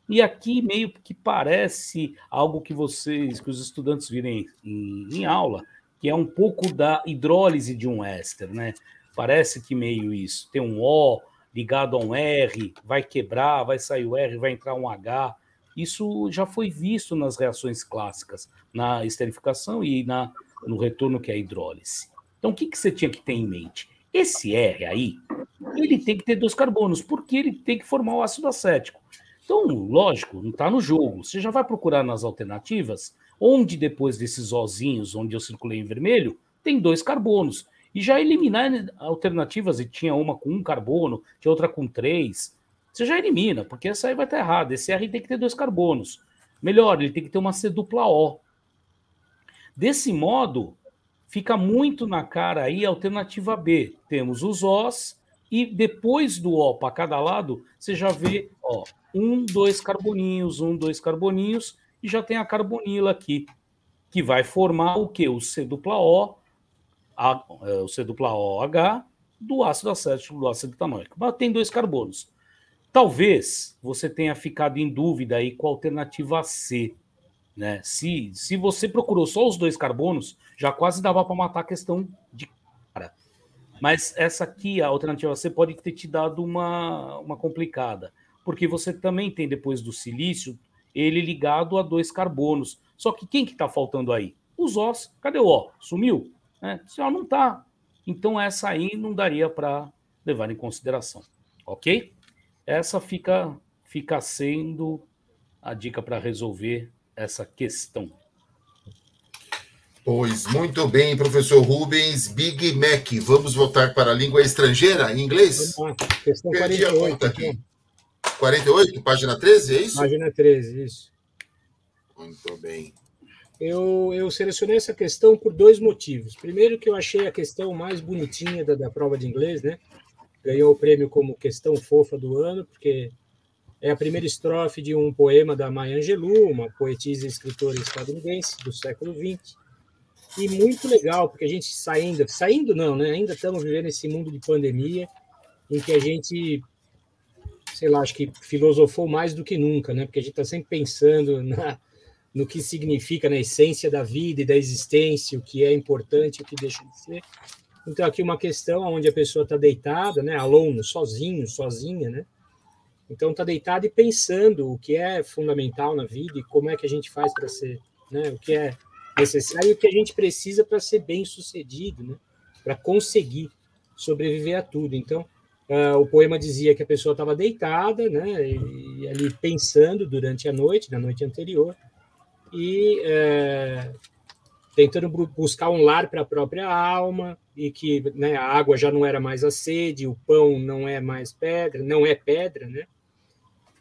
E aqui meio que parece algo que vocês, que os estudantes virem em, em aula, que é um pouco da hidrólise de um éster, né? Parece que meio isso. Tem um O ligado a um R, vai quebrar, vai sair o R, vai entrar um H. Isso já foi visto nas reações clássicas, na esterificação e na, no retorno que é a hidrólise. Então, o que, que você tinha que ter em mente? Esse R aí, ele tem que ter dois carbonos, porque ele tem que formar o ácido acético. Então, lógico, não está no jogo. Você já vai procurar nas alternativas, onde depois desses ozinhos, onde eu circulei em vermelho, tem dois carbonos. E já eliminar alternativas, e tinha uma com um carbono, tinha outra com três. Você já elimina, porque essa aí vai estar errada. Esse R tem que ter dois carbonos. Melhor, ele tem que ter uma C dupla O. Desse modo, fica muito na cara aí a alternativa B. Temos os Os e depois do O para cada lado, você já vê, ó, um, dois carboninhos, um, dois carboninhos, e já tem a carbonila aqui, que vai formar o que? O C dupla O, a, é, o C dupla OH do ácido acético do ácido etanóico. Mas tem dois carbonos. Talvez você tenha ficado em dúvida aí com a alternativa C. Né? Se, se você procurou só os dois carbonos, já quase dava para matar a questão de cara. Mas essa aqui, a alternativa C, pode ter te dado uma, uma complicada. Porque você também tem, depois do silício, ele ligado a dois carbonos. Só que quem que está faltando aí? Os Os. Cadê o O? Sumiu? É, ó, não está. Então essa aí não daria para levar em consideração. Ok? Essa fica, fica sendo a dica para resolver essa questão. Pois muito bem, professor Rubens. Big Mac, vamos voltar para a língua estrangeira, em inglês? Vamos lá. Questão Perdi 48, a conta aqui. 48, página 13, é isso? Página 13, isso. Muito bem. Eu, eu selecionei essa questão por dois motivos. Primeiro, que eu achei a questão mais bonitinha da, da prova de inglês, né? Ganhou o prêmio como questão fofa do ano, porque é a primeira estrofe de um poema da Maya Angelou, uma poetisa e escritora estadunidense do século XX. E muito legal, porque a gente saindo, saindo não, né? Ainda estamos vivendo esse mundo de pandemia em que a gente, sei lá, acho que filosofou mais do que nunca, né? Porque a gente está sempre pensando na, no que significa na essência da vida e da existência, o que é importante, o que deixa de ser. Então, aqui uma questão onde a pessoa está deitada, né, alone, sozinho, sozinha, né? Então, está deitada e pensando o que é fundamental na vida e como é que a gente faz para ser, né? O que é necessário e o que a gente precisa para ser bem sucedido, né? Para conseguir sobreviver a tudo. Então, uh, o poema dizia que a pessoa estava deitada, né? E, e ali pensando durante a noite, na noite anterior, e é, tentando buscar um lar para a própria alma e que né, a água já não era mais a sede, o pão não é mais pedra, não é pedra, né?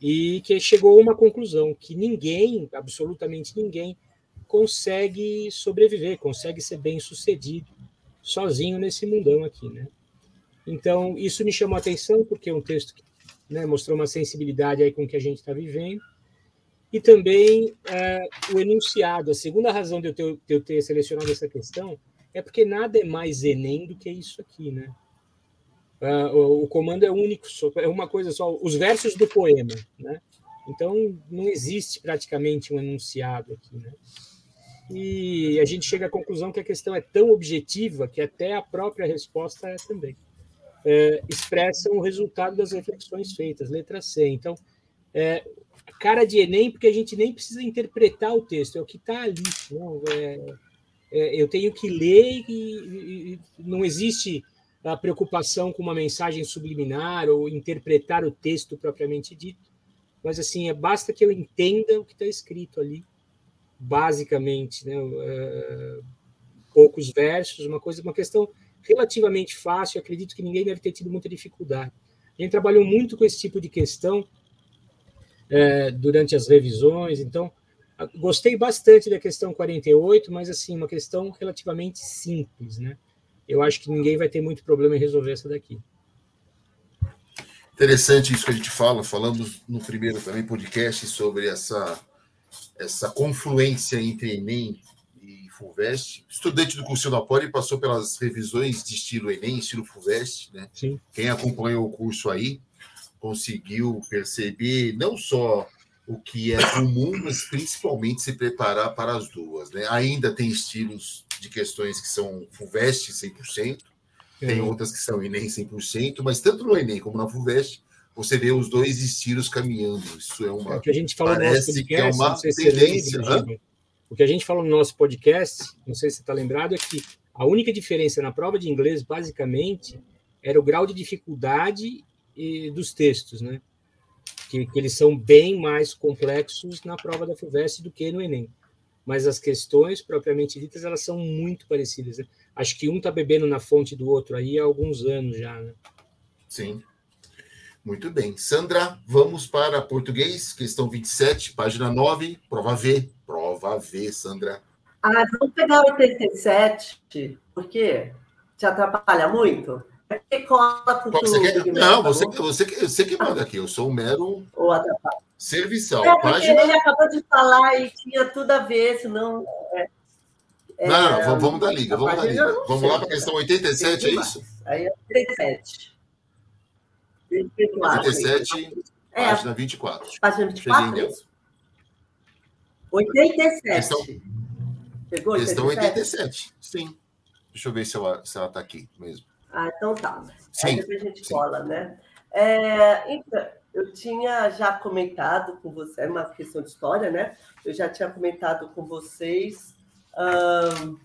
E que chegou a uma conclusão que ninguém, absolutamente ninguém, consegue sobreviver, consegue ser bem sucedido sozinho nesse mundão aqui, né? Então isso me chamou a atenção porque é um texto que né, mostrou uma sensibilidade aí com o que a gente está vivendo e também é, o enunciado. A segunda razão de eu, ter, de eu ter selecionado essa questão é porque nada é mais Enem do que isso aqui, né? Uh, o, o, comando é único, é uma coisa só, os versos do poema, né? Então não existe praticamente um enunciado aqui, né? E a gente chega à conclusão que a questão é tão objetiva que até a própria resposta é também. É, expressam o resultado das reflexões feitas, letra C. Então, é, cara de Enem, porque a gente nem precisa interpretar o texto, é o que está ali. Não, é, é, eu tenho que ler e, e, não existe a preocupação com uma mensagem subliminar ou interpretar o texto propriamente dito. Mas assim, é, basta que eu entenda o que está escrito ali, basicamente, né? É, poucos versos, uma coisa, uma questão relativamente fácil. Acredito que ninguém deve ter tido muita dificuldade. A gente trabalhou muito com esse tipo de questão é, durante as revisões. Então, gostei bastante da questão 48, mas assim, uma questão relativamente simples, né? Eu acho que ninguém vai ter muito problema em resolver essa daqui. Interessante isso que a gente fala. Falamos no primeiro também podcast sobre essa, essa confluência entre Enem e FUVEST. Estudante do curso da Poli passou pelas revisões de estilo Enem, estilo FUVEST, né? Sim. Quem acompanhou o curso aí conseguiu perceber não só o que é comum, mas principalmente se preparar para as duas. Né? Ainda tem estilos de questões que são FUVEST 100%, tem outras que são Enem 100%, mas tanto no Enem como na FUVEST, você vê os dois estilos caminhando. Isso é uma. É o que a gente falou no nosso podcast, que é uma se tendência. Lembra, o que a gente falou no nosso podcast, não sei se você está lembrado, é que a única diferença na prova de inglês, basicamente, era o grau de dificuldade dos textos, né? Que, que, eles são bem mais complexos na prova da FUVEST do que no Enem. Mas as questões, propriamente ditas, elas são muito parecidas. Né? Acho que um está bebendo na fonte do outro aí há alguns anos já, né? Sim. Muito bem. Sandra, vamos para português, questão 27, página 9, prova V. Prova V, Sandra. Ah, vamos pegar o 87, porque te atrapalha muito? Porque cola com Qual tudo. você quer? Guilherme, Não, você, bom? você, você que manda aqui. Eu sou um mero serviçal. É, Página. ele acabou de falar e tinha tudo a ver, senão. É, é, Não, não, vamos- vamos dar liga, vamos dar liga. Vamos sei, lá para a questão 87, é isso? Aí é 37. 24. 87, É, página 24. página Cheguei 24? nela. é isso? 87. Questão- Pegou Questão 87? 87, sim. Deixa eu ver se ela, se ela tá aqui mesmo. Ah, então tá. Aí Sim, depois a gente sim. cola, né? É, então, eu tinha já comentado com você, é uma questão de história, né? Eu já tinha comentado com vocês ahn,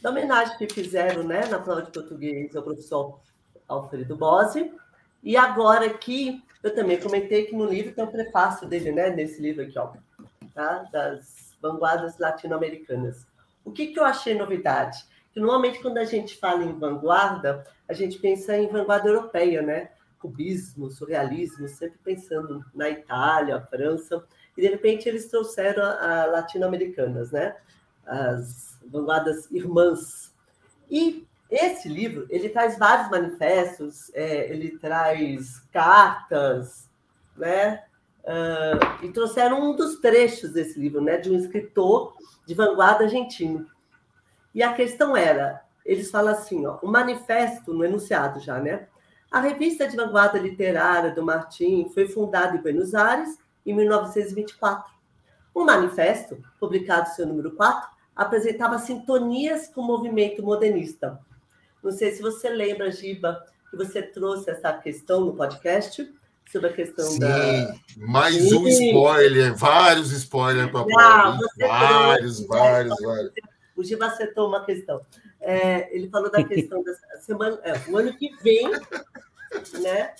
da homenagem que fizeram né, na prova de português ao professor Alfredo Bose. E agora aqui, eu também comentei que no livro tem um prefácio dele, né? Nesse livro aqui, ó, tá? das vanguardas latino-americanas. O que, que eu achei novidade? Que normalmente quando a gente fala em vanguarda, a gente pensa em vanguarda europeia, né? Cubismo, surrealismo, sempre pensando na Itália, França, e de repente eles trouxeram a, latino-americanas, né? As vanguardas irmãs. E esse livro, ele traz vários manifestos, é, ele traz cartas, né? Ah, e trouxeram um dos trechos desse livro, né? De um escritor de vanguarda argentino. E a questão era, eles falam assim, ó, o manifesto, no enunciado já, né? A revista de vanguarda literária do Martim foi fundada em Buenos Aires em 1924. O manifesto, publicado seu número 4, apresentava sintonias com o movimento modernista. Não sei se você lembra, Giba, que você trouxe essa questão no podcast sobre a questão Sim, da. mais Sim. um spoiler, vários spoilers para Não, você Vários, trouxe, vários, né? vários. O Giba acertou uma questão. É, ele falou da questão da semana, é, o ano que vem, né?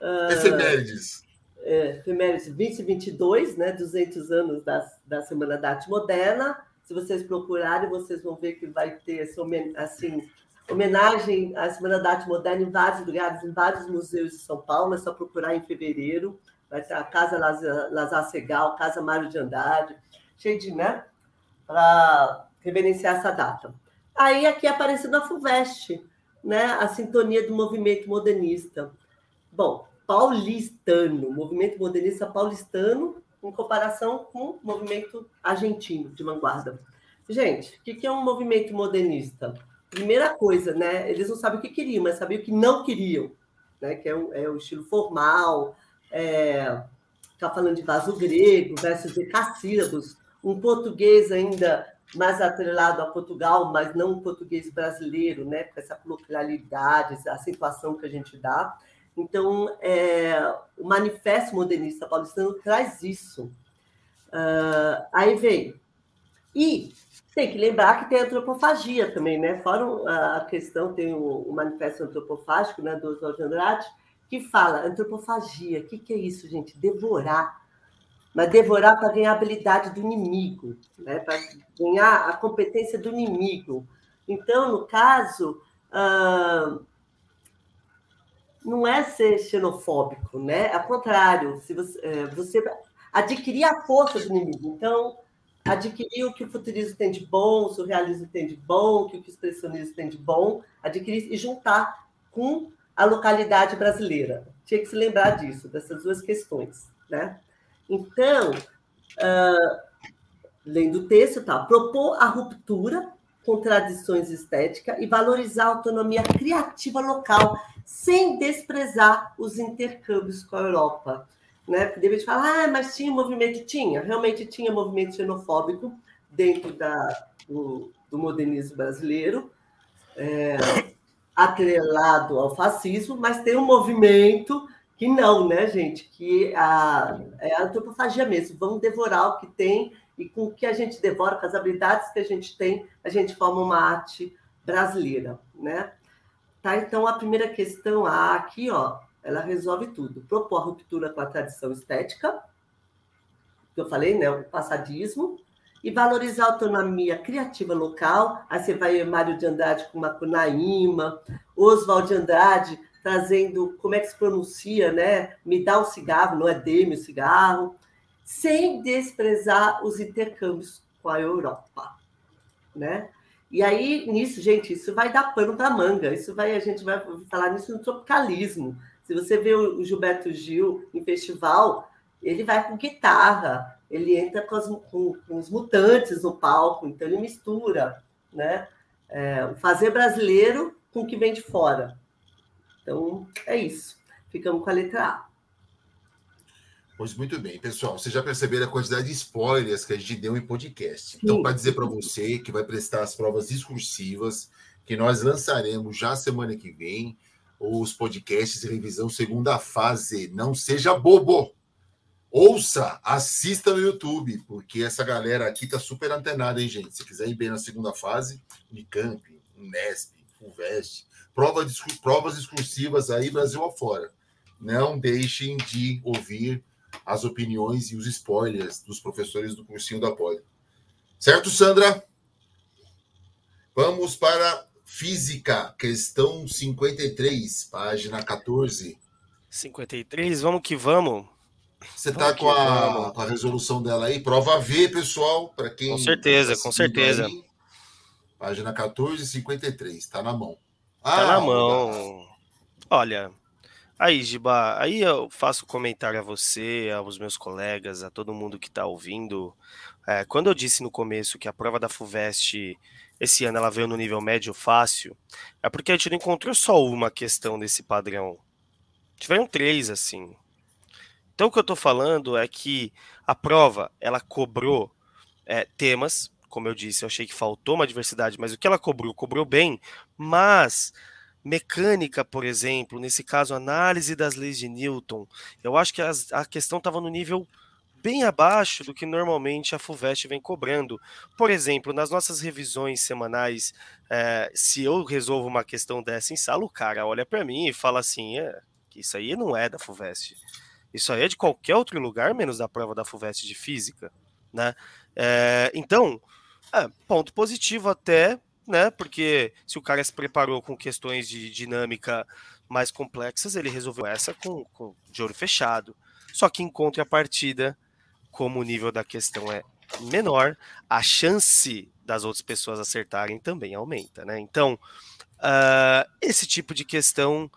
Ah, Efemérides. é, efemérides 2022, né? 200 anos da, da Semana da Arte Moderna. Se vocês procurarem, vocês vão ver que vai ter essa assim, homenagem à Semana da Arte Moderna em vários lugares, em vários museus de São Paulo. É só procurar em fevereiro. Vai ter a Casa Lazar, Lazar Segal, Casa Mário de Andrade, cheio de, né? Para reverenciar essa data. Aí aqui apareceu na FUVEST, né? A sintonia do movimento modernista. Bom, paulistano, movimento modernista paulistano, em comparação com o movimento argentino de vanguarda. Gente, o que é um movimento modernista? Primeira coisa, né? Eles não sabem o que queriam, mas sabiam o que não queriam, né? Que é, é o estilo formal, é, tá falando de vaso grego versus decassílabos, um português ainda mais atrelado a Portugal, mas não um português brasileiro, né? Com essa coloquialidade, essa acentuação que a gente dá. Então, é, o Manifesto Modernista Paulistano traz isso. Ah, aí vem. E tem que lembrar que tem antropofagia também, né? Fora a questão, tem o, o Manifesto Antropofágico, né, do Oswald de Andrade, que fala antropofagia. O que, que é isso, gente? Devorar. Mas devorar para ganhar a habilidade do inimigo, né? para ganhar a competência do inimigo. Então, no caso, ah, não é ser xenofóbico, né? Ao contrário, se você, é, você adquirir a força do inimigo. Então, adquirir o que o futurismo tem de bom, o surrealismo tem de bom, o que o expressionismo tem de bom, adquirir e juntar com a localidade brasileira. Tinha que se lembrar disso, dessas duas questões, né? Então, ah, lendo o texto, tá? Propor a ruptura com tradições estéticas e valorizar a autonomia criativa local, sem desprezar os intercâmbios com a Europa. Né? Deve falar, ah, mas tinha movimento? Tinha, realmente tinha movimento xenofóbico dentro da, do, do modernismo brasileiro. É, atrelado ao fascismo, mas tem um movimento que não, né, gente? Que a, é a antropofagia mesmo. Vamos devorar o que tem e com o que a gente devora, com as habilidades que a gente tem, a gente forma uma arte brasileira, né? Tá, então a primeira questão a aqui, ó, ela resolve tudo. Propor ruptura com a tradição estética, que eu falei, né, o passadismo, e valorizar a autonomia criativa local. Aí você vai Mário de Andrade com Macunaíma, Oswald de Andrade trazendo como é que se pronuncia, né? Me dá um cigarro, não é dê-me o cigarro, sem desprezar os intercâmbios com a Europa, né? E aí, nisso, gente, isso vai dar pano para manga. Isso vai, a gente vai falar nisso no tropicalismo. Se você vê o Gilberto Gil em festival, ele vai com guitarra, ele entra com, as, com, com os mutantes no palco, então ele mistura, né? É, fazer brasileiro com o que vem de fora. Então, é isso. Ficamos com a letra A. Pois muito bem, pessoal. Vocês já perceberam a quantidade de spoilers que a gente deu em podcast. Então, para dizer para você que vai prestar as provas discursivas, que nós lançaremos já semana que vem, os podcasts de revisão segunda fase. Não seja bobo! Ouça, assista no YouTube, porque essa galera aqui tá super antenada, hein, gente? Se quiser ir bem na segunda fase, Unicamp, Unesp, Fulvestre, prova, provas discursivas aí Brasil afora. Não deixem de ouvir as opiniões e os spoilers dos professores do cursinho da Poli. Certo, Sandra? Vamos para Física, questão 53, página 14. 53, vamos que vamos. Você está com, a, com a resolução dela aí? Prova V, pessoal, para quem. Com certeza, tá com certeza. Aí, página 14, 53, está na mão. Ah, tá na mão. Olha, aí, Giba, aí eu faço comentário a você, aos meus colegas, a todo mundo que está ouvindo. É, quando eu disse no começo que a prova da FUVEST esse ano ela veio no nível médio fácil, é porque a gente não encontrou só uma questão desse padrão. Tiveram três, assim. Então, o que eu estou falando é que a prova ela cobrou é, temas, como eu disse, eu achei que faltou uma diversidade, mas o que ela cobrou, cobrou bem, mas mecânica, por exemplo, nesse caso, análise das leis de Newton, eu acho que as, a questão estava no nível bem abaixo do que normalmente a FUVEST vem cobrando. Por exemplo, nas nossas revisões semanais, é, se eu resolvo uma questão dessa em sala, o cara olha para mim e fala assim: é, isso aí não é da FUVEST. Isso aí é de qualquer outro lugar, menos da prova da FUVEST de física, né? É, então, é, ponto positivo até, né? Porque se o cara se preparou com questões de dinâmica mais complexas, ele resolveu essa com, com de olho fechado. Só que em contrapartida, como o nível da questão é menor, a chance das outras pessoas acertarem também aumenta, né? Então, uh, esse tipo de questão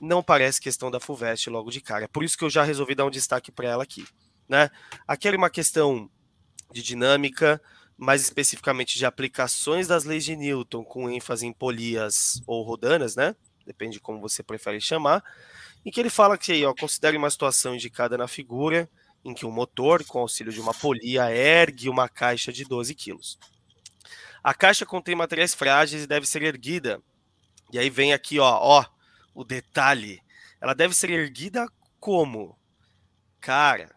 não parece questão da FUVEST logo de cara. Por isso que eu já resolvi dar um destaque para ela aqui. Né? Aqui era uma questão de dinâmica, mais especificamente de aplicações das leis de Newton, com ênfase em polias ou rodanas, né? Depende de como você prefere chamar, em que ele fala que ó, considere uma situação indicada na figura em que um motor, com auxílio de uma polia, ergue uma caixa de 12 quilos. A caixa contém materiais frágeis e deve ser erguida. E aí vem aqui, ó, ó, o detalhe. Ela deve ser erguida como? Cara,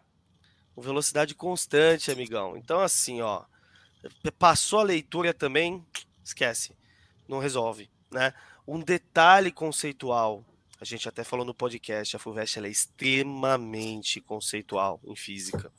com velocidade constante, amigão. Então, assim, ó, passou a leitura também, esquece, não resolve, né? Um detalhe conceitual, a gente até falou no podcast, a FUVEST é extremamente conceitual em física.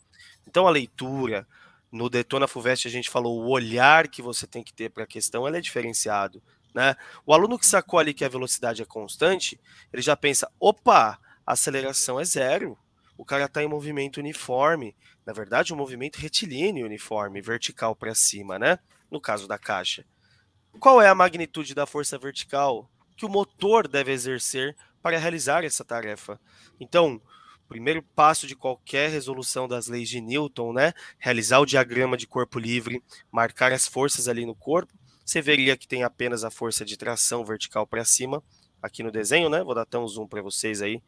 Então, a leitura, no Detona FUVEST a gente falou o olhar que você tem que ter para a questão, ela é diferenciado. Né? O aluno que sacou ali que a velocidade é constante, ele já pensa: opa, a aceleração é zero, o cara está em movimento uniforme. Na verdade, um movimento retilíneo uniforme, vertical para cima, né? No caso da caixa. Qual é a magnitude da força vertical que o motor deve exercer para realizar essa tarefa? Então, primeiro passo de qualquer resolução das leis de Newton, né? Realizar o diagrama de corpo livre, marcar as forças ali no corpo você veria que tem apenas a força de tração vertical para cima aqui no desenho, né? Vou dar até um zoom para vocês aí,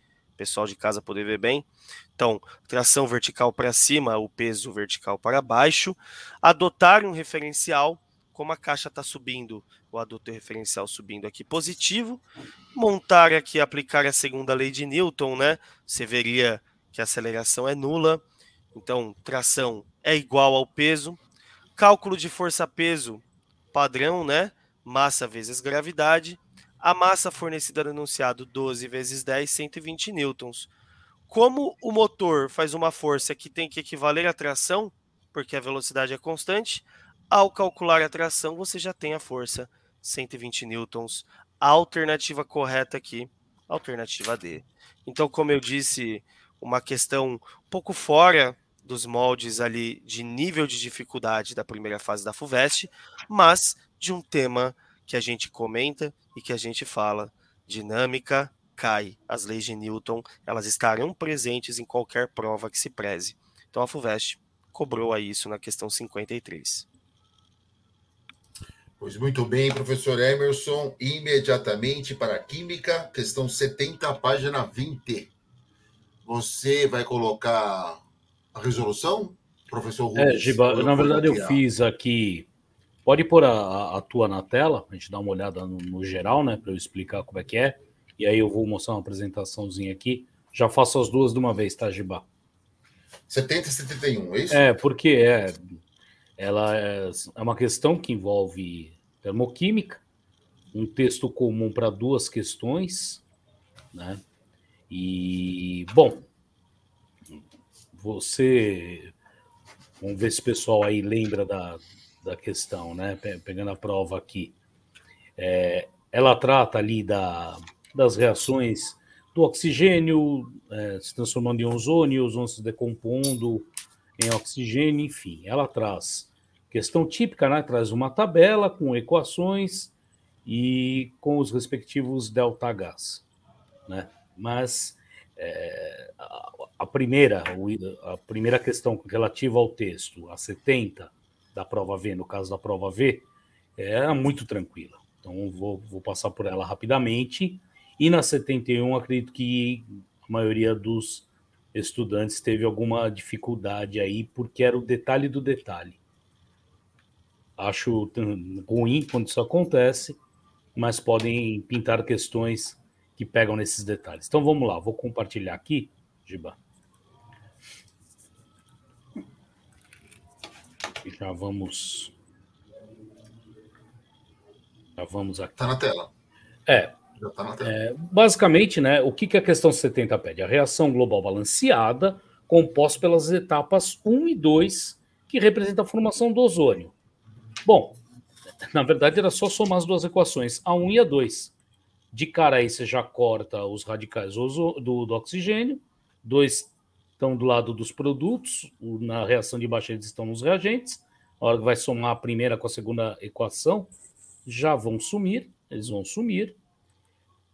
pessoal de casa poder ver bem. Então, tração vertical para cima, o peso vertical para baixo. Adotar um referencial como a caixa está subindo, o adutor referencial subindo aqui positivo, montar aqui, aplicar a segunda lei de Newton, né? Você veria que a aceleração é nula, então tração é igual ao peso. Cálculo de força-peso padrão, né? Massa vezes gravidade. A massa fornecida no enunciado 12 vezes 10, 120 newtons. Como o motor faz uma força que tem que equivaler à tração, porque a velocidade é constante, ao calcular a tração, você já tem a força 120 newtons. A alternativa correta aqui, alternativa D. Então, como eu disse, uma questão um pouco fora dos moldes ali de nível de dificuldade da primeira fase da FUVEST, mas de um tema que a gente comenta e que a gente fala. Dinâmica cai. As leis de Newton, elas estarão presentes em qualquer prova que se preze. Então a FUVEST cobrou a isso na questão 53. Pois muito bem, professor Emerson. Imediatamente para a Química, questão 70, página 20. Você vai colocar a resolução, professor Rubens? É, Giba, na verdade eu fiz aqui. Pode pôr a, a tua na tela, a gente dá uma olhada no, no geral, né, para eu explicar como é que é. E aí eu vou mostrar uma apresentaçãozinha aqui. Já faço as duas de uma vez, tá, Giba? 70 e 71, é isso? É, porque é, ela é, é uma questão que envolve termoquímica, um texto comum para duas questões, né? E, bom, você. Vamos ver se o pessoal aí lembra da, da questão, né? Pegando a prova aqui. É, ela trata ali da, das reações do oxigênio é, se transformando em ozônio, ozônio se decompondo em oxigênio, enfim. Ela traz Questão típica, né? Traz uma tabela com equações e com os respectivos delta gas, né? Mas é, a, a, primeira, a primeira questão relativa ao texto, a 70 da prova V, no caso da prova V, era muito tranquila. Então vou, vou passar por ela rapidamente. E na 71, acredito que a maioria dos estudantes teve alguma dificuldade aí, porque era o detalhe do detalhe. Acho ruim quando isso acontece, mas podem pintar questões que pegam nesses detalhes. Então vamos lá, vou compartilhar aqui, Giba. Já vamos. Já vamos aqui. Está na tela. É. Já tá na tela. É, basicamente, né, o que, que a questão 70 pede? A reação global balanceada, composta pelas etapas 1 e 2, que representa a formação do ozônio. Bom, na verdade era só somar as duas equações, a 1 e a 2. De cara aí você já corta os radicais do, do oxigênio, dois estão do lado dos produtos, na reação de baixo eles estão nos reagentes. A hora que vai somar a primeira com a segunda equação, já vão sumir, eles vão sumir.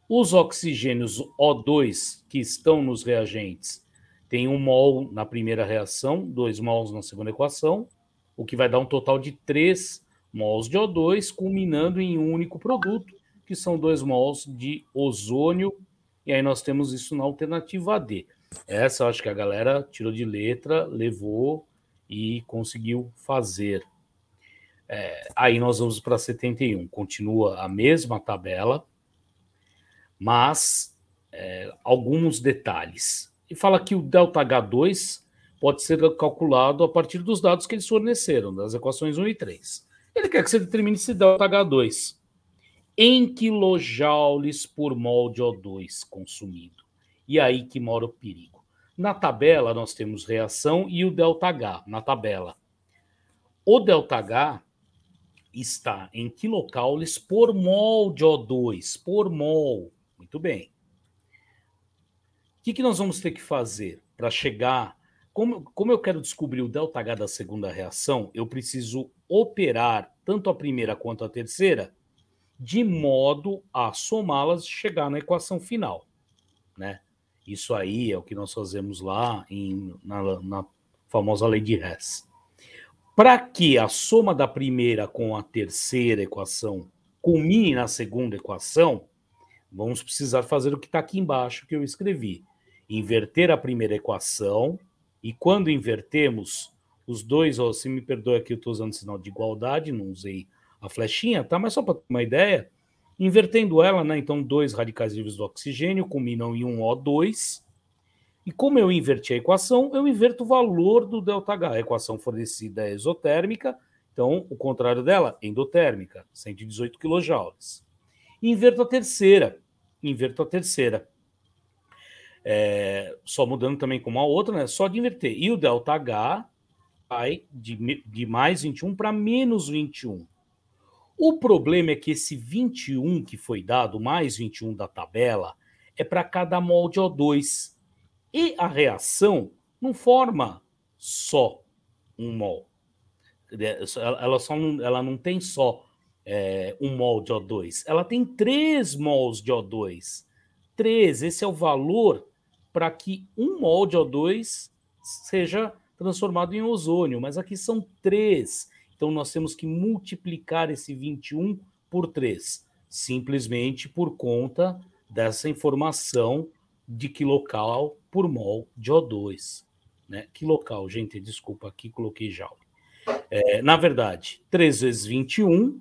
Os oxigênios O2 que estão nos reagentes têm um mol na primeira reação, dois mols na segunda equação o que vai dar um total de 3 mols de O2, culminando em um único produto, que são 2 mols de ozônio, e aí nós temos isso na alternativa D. Essa eu acho que a galera tirou de letra, levou e conseguiu fazer. É, aí nós vamos para 71. Continua a mesma tabela, mas é, alguns detalhes. E fala que o ΔH2 pode ser calculado a partir dos dados que eles forneceram, das equações 1 e 3. Ele quer que você determine esse ΔH2 em quilojoules por mol de O2 consumido. E aí que mora o perigo. Na tabela, nós temos reação e o ΔH, na tabela. O ΔH está em quilocaules por mol de O2, por mol. Muito bem. O que, que nós vamos ter que fazer para chegar como, como eu quero descobrir o ΔH da segunda reação, eu preciso operar tanto a primeira quanto a terceira de modo a somá-las e chegar na equação final, né? Isso aí é o que nós fazemos lá em, na, na famosa lei de Hess. Para que a soma da primeira com a terceira equação culmine na segunda equação, vamos precisar fazer o que está aqui embaixo que eu escrevi. Inverter a primeira equação e quando invertemos os dois, ó, se me perdoe aqui, eu estou usando sinal de igualdade, não usei a flechinha, tá? Mas só para ter uma ideia, invertendo ela, né? Então, dois radicais livres do oxigênio combinam em um O2. E como eu inverti a equação, eu inverto o valor do ΔH. A equação fornecida é exotérmica, então o contrário dela, endotérmica, 118 kJ. Inverto a terceira. Inverto a terceira. É, só mudando também com uma outra, né? Só de inverter. E o ΔH vai de, de mais 21 para menos 21. O problema é que esse 21 que foi dado, mais 21 da tabela, é para cada mol de O2. E a reação não forma só um mol. Ela, só não, ela não tem só é, um mol de O2, ela tem três mols de O2. Três, esse é o valor para que um mol de O2 seja transformado em ozônio, mas aqui são três. Então nós temos que multiplicar esse 21 por 3, simplesmente por conta dessa informação de quilocal por mol de O2. Né? Quilocal, gente, desculpa, aqui coloquei já. É, na verdade, 3 vezes 21,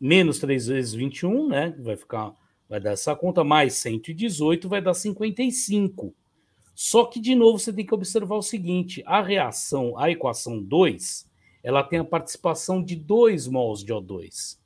menos 3 vezes 21, né? Vai ficar, vai dar essa conta, mais 118 vai dar 55. Só que, de novo, você tem que observar o seguinte: a reação, a equação 2, ela tem a participação de 2 mols de O2.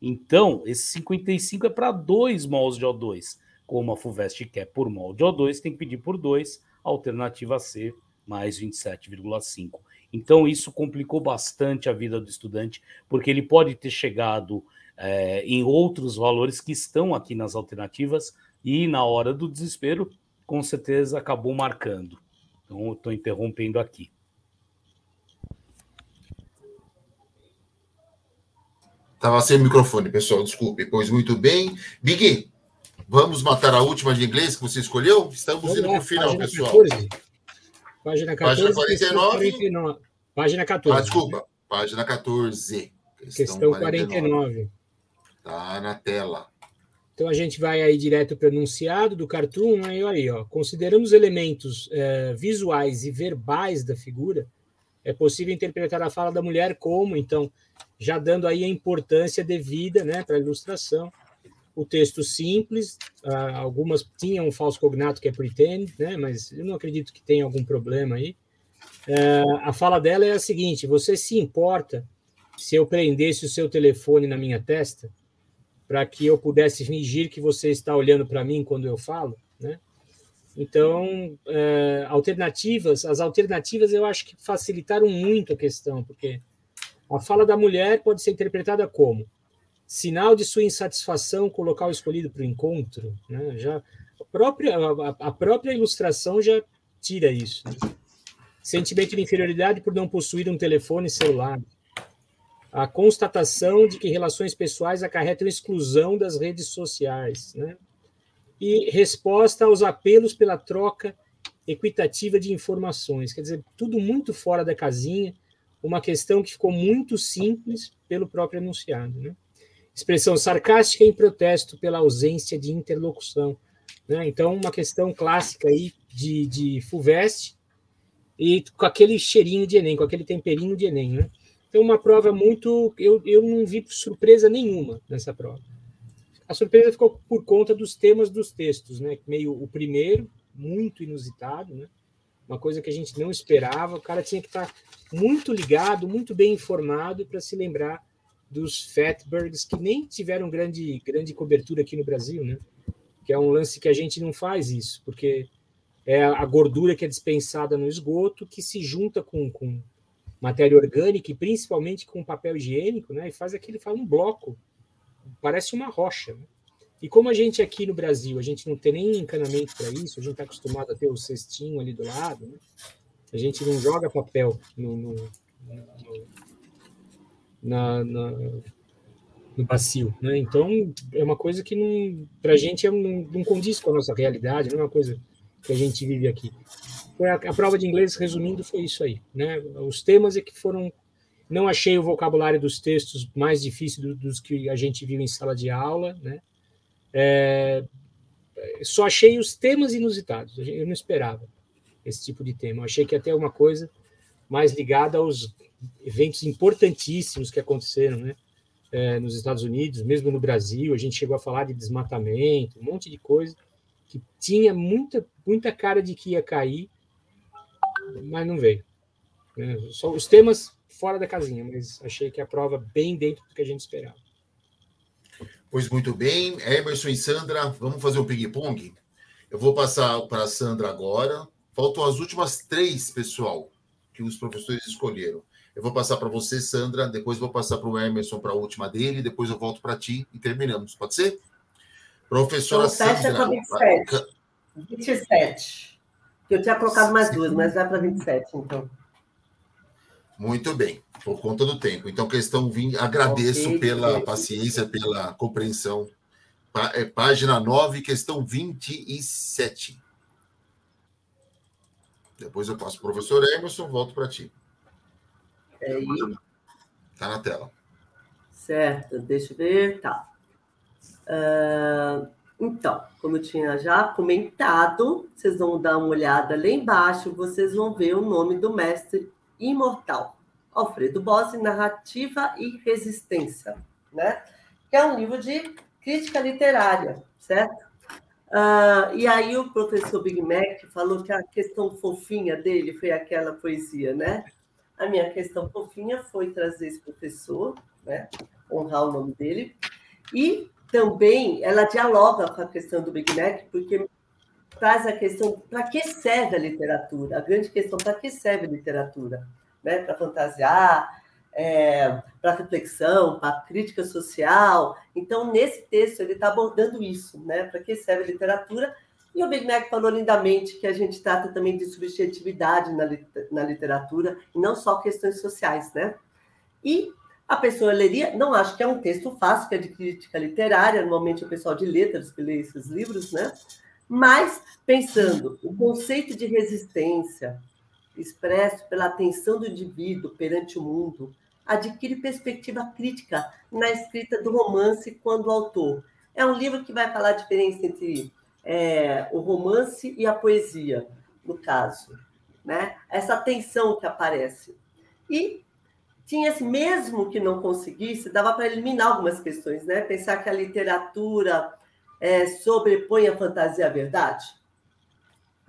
Então, esse 55 é para 2 mols de O2. Como a FUVEST quer por mol de O2, tem que pedir por 2, alternativa C, mais 27,5. Então, isso complicou bastante a vida do estudante, porque ele pode ter chegado é, em outros valores que estão aqui nas alternativas e, na hora do desespero, com certeza acabou marcando. Então, estou interrompendo aqui. Estava sem microfone, pessoal, desculpe. Pois muito bem. Big, vamos matar a última de inglês que você escolheu? Estamos vamos indo para o final, pessoal. 14. Página 14. Página 49. 49. Página 14. Ah, desculpa. Página 14. Questão, questão 49. 49. Tá na tela. Então a gente vai aí direto para o enunciado do cartoon, aí, aí ó, considerando os elementos é, visuais e verbais da figura, é possível interpretar a fala da mulher como, então, já dando aí a importância devida, né, para a ilustração. O texto simples, ah, algumas tinham um falso cognato que é pretend, né, mas eu não acredito que tenha algum problema aí. É, a fala dela é a seguinte: você se importa se eu prendesse o seu telefone na minha testa? para que eu pudesse fingir que você está olhando para mim quando eu falo, né? Então, é, alternativas, as alternativas eu acho que facilitaram muito a questão, porque a fala da mulher pode ser interpretada como sinal de sua insatisfação com o local escolhido para o encontro, né? Já a própria a, a própria ilustração já tira isso. Né? Sentimento de inferioridade por não possuir um telefone celular a constatação de que relações pessoais acarretam exclusão das redes sociais, né? E resposta aos apelos pela troca equitativa de informações, quer dizer, tudo muito fora da casinha, uma questão que ficou muito simples pelo próprio enunciado, né? Expressão sarcástica em protesto pela ausência de interlocução, né? Então, uma questão clássica aí de, de FUVEST e com aquele cheirinho de Enem, com aquele temperinho de Enem, né? Então, uma prova muito. Eu, eu não vi surpresa nenhuma nessa prova. A surpresa ficou por conta dos temas dos textos, né? Meio o primeiro, muito inusitado, né? Uma coisa que a gente não esperava. O cara tinha que estar muito ligado, muito bem informado para se lembrar dos fatbergs que nem tiveram grande, grande cobertura aqui no Brasil, né? Que é um lance que a gente não faz isso, porque é a gordura que é dispensada no esgoto que se junta com, com matéria orgânica e principalmente com papel higiênico, né? E faz aquele faz um bloco, parece uma rocha. Né? E como a gente aqui no Brasil, a gente não tem nem encanamento para isso, a gente está acostumado a ter o cestinho ali do lado, né? a gente não joga papel no, no, no na, na, no bacio, né? Então é uma coisa que não, para a gente é, não, não condiz com a nossa realidade, não é uma coisa que a gente vive aqui. A, a prova de inglês, resumindo, foi isso aí. Né? Os temas é que foram. Não achei o vocabulário dos textos mais difícil do, dos que a gente viu em sala de aula. Né? É, só achei os temas inusitados. Eu não esperava esse tipo de tema. Eu achei que ter uma coisa mais ligada aos eventos importantíssimos que aconteceram, né? é, nos Estados Unidos, mesmo no Brasil, a gente chegou a falar de desmatamento, um monte de coisa que tinha muita, muita cara de que ia cair, mas não veio. Né? Só os temas fora da casinha, mas achei que a prova bem dentro do que a gente esperava. Pois muito bem, Emerson e Sandra, vamos fazer um ping-pong? Eu vou passar para a Sandra agora. Faltam as últimas três, pessoal, que os professores escolheram. Eu vou passar para você, Sandra, depois vou passar para o Emerson para a última dele, depois eu volto para ti e terminamos. Pode ser? Professora então, Sandra. 27. 27. Eu tinha colocado mais duas, mas vai para 27, então. Muito bem, por conta do tempo. Então, questão 20, agradeço okay, pela okay. paciência, pela compreensão. É, página 9, questão 27. Depois eu passo para o professor Emerson, volto para ti. É aí. Está na tela. Certo, deixa eu ver. Tá. Uh, então, como eu tinha já comentado, vocês vão dar uma olhada lá embaixo, vocês vão ver o nome do mestre Imortal, Alfredo Bossi, Narrativa e Resistência, né? Que é um livro de crítica literária, certo? Uh, e aí o professor Big Mac falou que a questão fofinha dele foi aquela poesia, né? A minha questão fofinha foi trazer esse professor, né? Honrar o nome dele. E também ela dialoga com a questão do Big Mac, porque traz a questão para que serve a literatura, a grande questão para que serve a literatura, né? Para fantasiar, é, para reflexão, para crítica social. Então, nesse texto, ele está abordando isso, né? Para que serve a literatura? E o Big Mac falou lindamente que a gente trata também de subjetividade na, na literatura, e não só questões sociais, né? E a pessoa leria, não acho que é um texto fácil, que é de crítica literária, normalmente é o pessoal de letras que lê esses livros, né? Mas, pensando, o conceito de resistência, expresso pela atenção do indivíduo perante o mundo, adquire perspectiva crítica na escrita do romance quando o autor. É um livro que vai falar a diferença entre é, o romance e a poesia, no caso. Né? Essa tensão que aparece. E tinha mesmo que não conseguisse, dava para eliminar algumas questões, né? Pensar que a literatura é, sobrepõe a fantasia à verdade?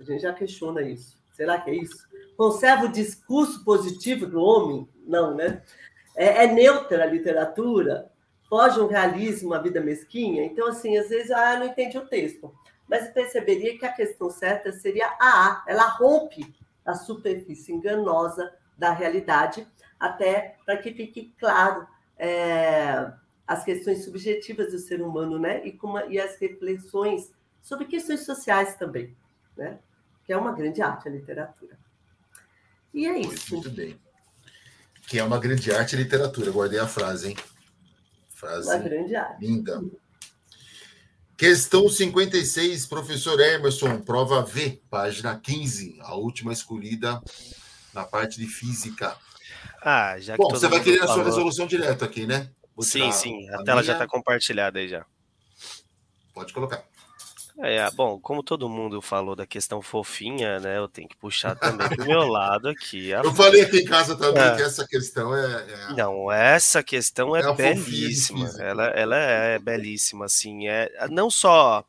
A gente já questiona isso. Será que é isso? Conserva o discurso positivo do homem? Não, né? É, é neutra a literatura? Foge um realismo à vida mesquinha? Então, assim, às vezes, ah, eu não entendi o texto. Mas perceberia que a questão certa seria a A. Ela rompe a superfície enganosa da realidade, até para que fique claro é, as questões subjetivas do ser humano, né? E, como, e as reflexões sobre questões sociais também, né? Que é uma grande arte a literatura. E é isso. Muito bem. Que é uma grande arte a literatura. Guardei a frase, hein? Frase uma grande arte. linda. Questão 56, professor Emerson, prova V, página 15, a última escolhida na parte de física. Ah, já Bom, você vai querer falou... a sua resolução direto aqui, né? Sim, sim. A, a tela minha... já está compartilhada aí já. Pode colocar. É, bom, como todo mundo falou da questão fofinha, né? Eu tenho que puxar também do meu lado aqui. Eu falei aqui em casa também é. que essa questão é, é, Não, essa questão é, é belíssima. Ela, ela é belíssima, assim. É, não só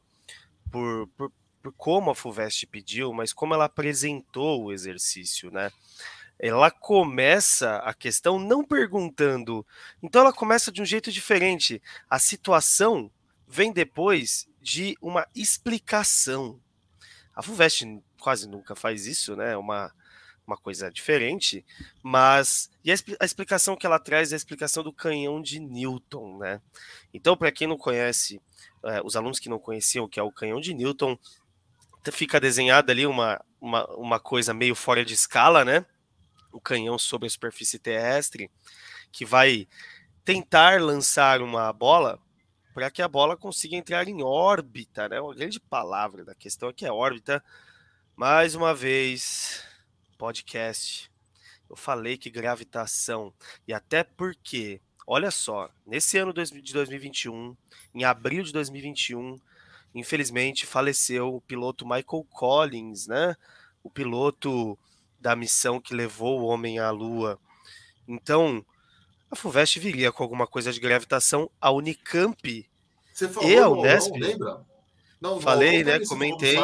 por, por, por como a FUVEST pediu, mas como ela apresentou o exercício, né? Ela começa a questão não perguntando. Então ela começa de um jeito diferente. A situação vem depois de uma explicação. A FUVEST quase nunca faz isso, né? Uma, uma coisa diferente, mas e a, a, explicação que ela traz é a explicação do canhão de Newton, né? Então, para quem não conhece, é, os alunos que não conheciam o que é o canhão de Newton, fica desenhada ali uma, uma, uma coisa meio fora de escala, né? O canhão sobre a superfície terrestre, que vai tentar lançar uma bola para que a bola consiga entrar em órbita, né? Uma grande palavra da questão aqui é órbita. Mais uma vez, podcast. Eu falei que gravitação e até porque, olha só, nesse ano de 2021, em abril de 2021, infelizmente faleceu o piloto Michael Collins, né? O piloto da missão que levou o homem à Lua. Então, a FUVEST viria com alguma coisa de gravitação, a Unicamp Você falou, e a Unesp. não, lembra? Não, Falei, não, né? Comentei.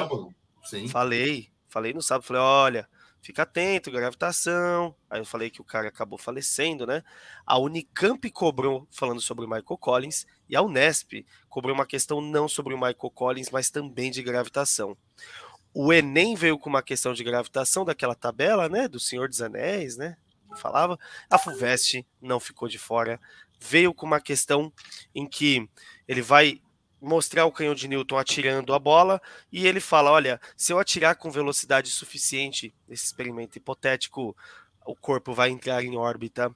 Falei, falei no sábado, falei, olha, fica atento, gravitação. Aí eu falei que o cara acabou falecendo, né? A Unicamp cobrou falando sobre o Michael Collins e a Unesp cobrou uma questão não sobre o Michael Collins, mas também de gravitação. O Enem veio com uma questão de gravitação daquela tabela, né, do Senhor dos Anéis, né? Falava. A Fuvest não ficou de fora. Veio com uma questão em que ele vai mostrar o canhão de Newton atirando a bola e ele fala: olha, se eu atirar com velocidade suficiente nesse experimento hipotético, o corpo vai entrar em órbita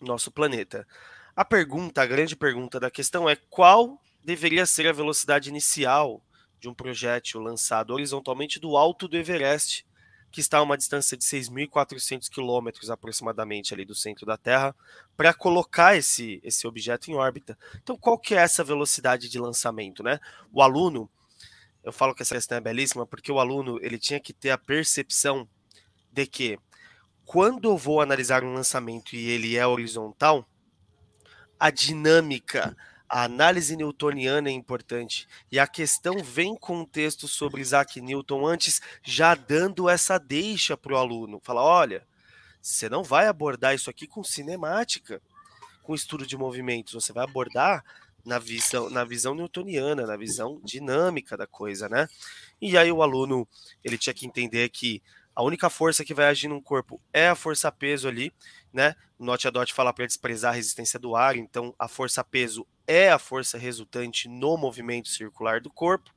no nosso planeta. A pergunta, a grande pergunta da questão é qual deveria ser a velocidade inicial de um projétil lançado horizontalmente do alto do Everest, que está a uma distância de 6.400 quilômetros aproximadamente ali do centro da Terra, para colocar esse, esse objeto em órbita. Então, qual que é essa velocidade de lançamento, né? O aluno, eu falo que essa questão é belíssima, porque o aluno ele tinha que ter a percepção de que quando eu vou analisar um lançamento e ele é horizontal, a dinâmica, a análise newtoniana é importante. E a questão vem com um texto sobre Isaac Newton antes, já dando essa deixa para o aluno. Fala: olha, você não vai abordar isso aqui com cinemática, com estudo de movimentos, você vai abordar na visão, na visão newtoniana, na visão dinâmica da coisa, né? E aí o aluno ele tinha que entender que a única força que vai agir num corpo é a força peso ali, né? O Note a Dot fala para desprezar a resistência do ar, então a força peso é a força resultante no movimento circular do corpo,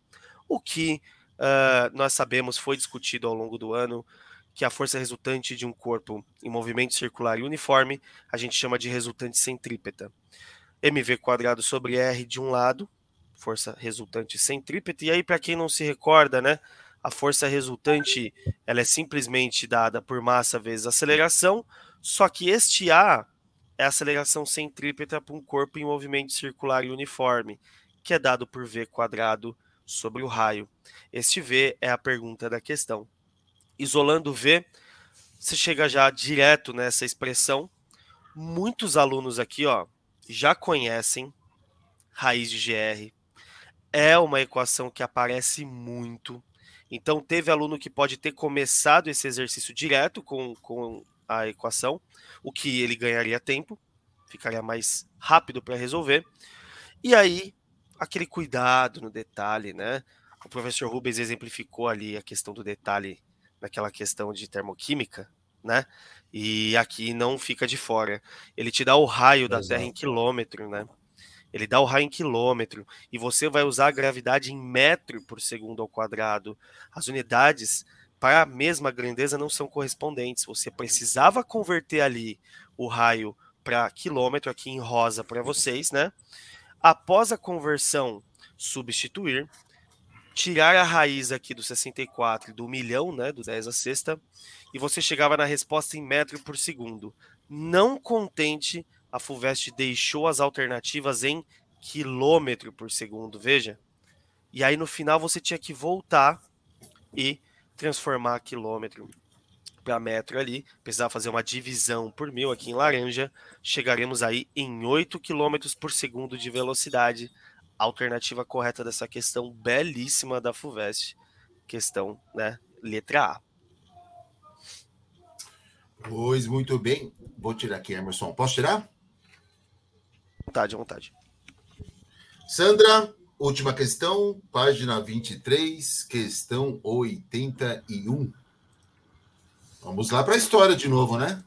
o que uh, nós sabemos foi discutido ao longo do ano, que a força resultante de um corpo em movimento circular e uniforme a gente chama de resultante centrípeta. mv quadrado sobre r de um lado, força resultante centrípeta, e aí para quem não se recorda, né, a força resultante ela é simplesmente dada por massa vezes aceleração, só que este A é a aceleração centrípeta para um corpo em movimento circular e uniforme, que é dado por V quadrado sobre o raio. Este V é a pergunta da questão. Isolando V, você chega já direto nessa expressão. Muitos alunos aqui ó, já conhecem raiz de GR. É uma equação que aparece muito. Então, teve aluno que pode ter começado esse exercício direto com, com a equação, o que ele ganharia tempo, ficaria mais rápido para resolver. E aí, aquele cuidado no detalhe, né? O professor Rubens exemplificou ali a questão do detalhe naquela questão de termoquímica, né? E aqui não fica de fora. Ele te dá o raio da Terra em quilômetro, né? Ele dá o raio em quilômetro e você vai usar a gravidade em metro por segundo ao quadrado. As unidades para a mesma grandeza não são correspondentes. Você precisava converter ali o raio para quilômetro aqui em rosa para vocês, né? Após a conversão, substituir, tirar a raiz aqui do 64 do milhão, né, do 10 a sexta, e você chegava na resposta em metro por segundo. Não contente, a Fulvest deixou as alternativas em quilômetro por segundo, veja. E aí no final você tinha que voltar e transformar quilômetro para metro ali, precisava fazer uma divisão por mil aqui em laranja, chegaremos aí em 8 km por segundo de velocidade. Alternativa correta dessa questão belíssima da FUVEST, questão, né, letra A. Pois muito bem. Vou tirar aqui, Emerson. Posso tirar? Vontade, vontade. Sandra, última questão, página 23, questão 81. Vamos lá para a história de novo, né?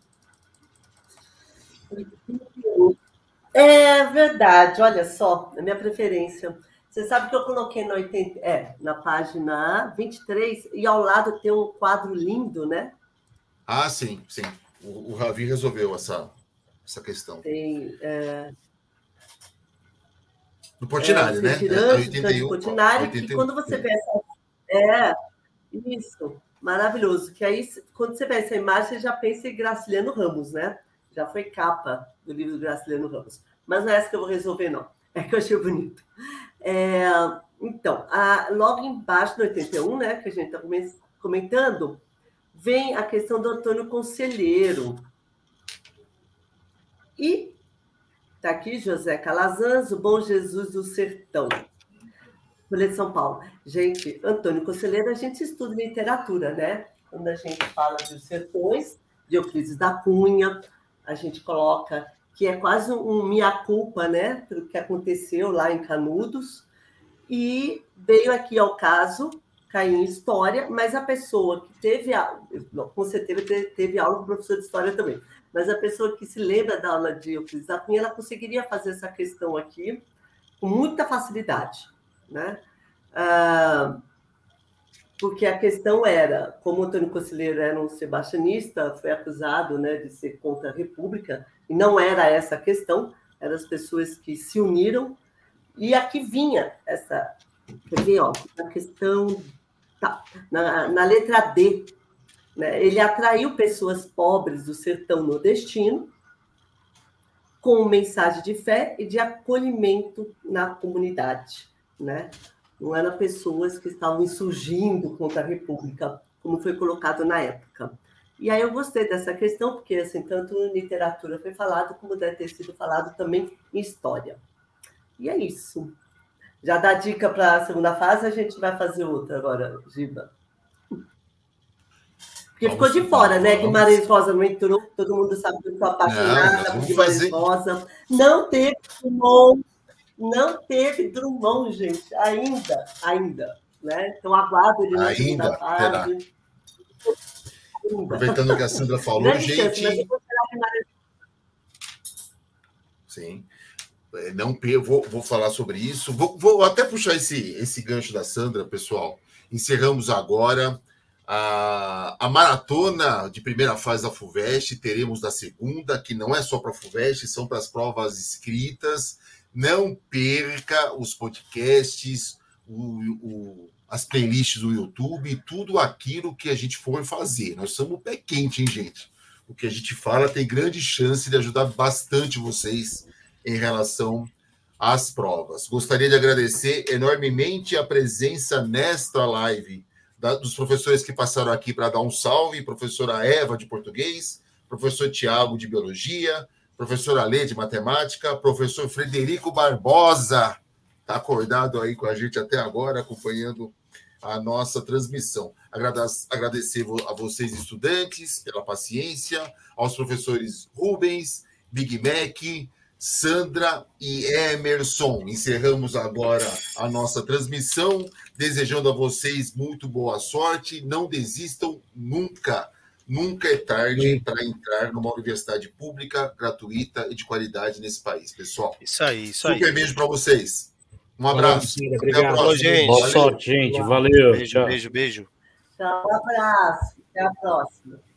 É verdade, olha só, a minha preferência. Você sabe que eu coloquei no 80, é, na página 23 e ao lado tem um quadro lindo, né? Ah, sim, sim. O, o Ravi resolveu essa, essa questão. Tem. É, no Portinari, é, né? Tirante, 81, Portinari, 81. que quando você vê essa. É, isso, maravilhoso. Que aí, quando você vê essa imagem, você já pensa em Graciliano Ramos, né? Já foi capa do livro do Graciliano Ramos. Mas não é essa que eu vou resolver, não. É que eu achei bonito. É, então, a, logo embaixo no 81, né, que a gente está comentando, vem a questão do Antônio Conselheiro. E Está aqui José Calazans, o Bom Jesus do Sertão. Folha de São Paulo. Gente, Antônio Conselheiro, a gente estuda literatura, né? Quando a gente fala dos sertões, de Euclides da Cunha, a gente coloca que é quase um minha-culpa, né? Pelo que aconteceu lá em Canudos. E veio aqui ao caso, caiu em história, mas a pessoa que teve aula, com certeza teve aula com professor de história também, mas a pessoa que se lembra da aula de Euclides da Cunha, ela conseguiria fazer essa questão aqui com muita facilidade né? Ah, porque a questão era, como Antônio Conselheiro era um sebastianista, foi acusado né, de ser contra a República, e não era essa a questão, eram as pessoas que se uniram, e aqui vinha essa, quer ver, ó, a questão, tá, na, na letra D, né, ele atraiu pessoas pobres do sertão nordestino, com mensagem de fé e de acolhimento na comunidade né? Não eram pessoas que estavam insurgindo contra a República, como foi colocado na época. E aí eu gostei dessa questão, porque assim, tanto em literatura foi falado, como deve ter sido falado também em história. E é isso. Já dá dica para a segunda fase, a gente vai fazer outra agora, Giba. Porque vamos, ficou de fora, né? Vamos. Guimarães Rosa não entrou, todo mundo sabe que eu estou apaixonada por Guimarães fazer... Rosa. Não teve Simão não teve Drummond, gente, ainda, ainda. Né? Então aguardo ele na ainda terá. Aproveitando que a Sandra falou, gente. Chance, Sim. É, não vou, vou falar sobre isso. Vou, vou até puxar esse, esse gancho da Sandra, pessoal. Encerramos agora a, a maratona de primeira fase da FUVEST. Teremos da segunda, que não é só para a FUVEST, são para as provas escritas não perca os podcasts, o, o, as playlists do YouTube, tudo aquilo que a gente for fazer. Nós somos o pé quente, hein, gente? O que a gente fala tem grande chance de ajudar bastante vocês em relação às provas. Gostaria de agradecer enormemente a presença nesta live da, dos professores que passaram aqui para dar um salve, professora Eva de português, professor Tiago de biologia, professor Alê de matemática, professor Frederico Barbosa, está acordado aí com a gente até agora, acompanhando a nossa transmissão. Agradecer a vocês, estudantes, pela paciência, aos professores Rubens, Big Mac, Sandra e Emerson. Encerramos agora a nossa transmissão, desejando a vocês muito boa sorte. Não desistam nunca. Nunca é tarde para entrar numa universidade pública, gratuita e de qualidade nesse país, pessoal. Isso aí, isso Super aí. Super beijo para vocês. Um abraço. Obrigado. Até a gente. Boa sorte, gente. Valeu. Beijo, Tchau. beijo, beijo. Tchau, um abraço. Até a próxima.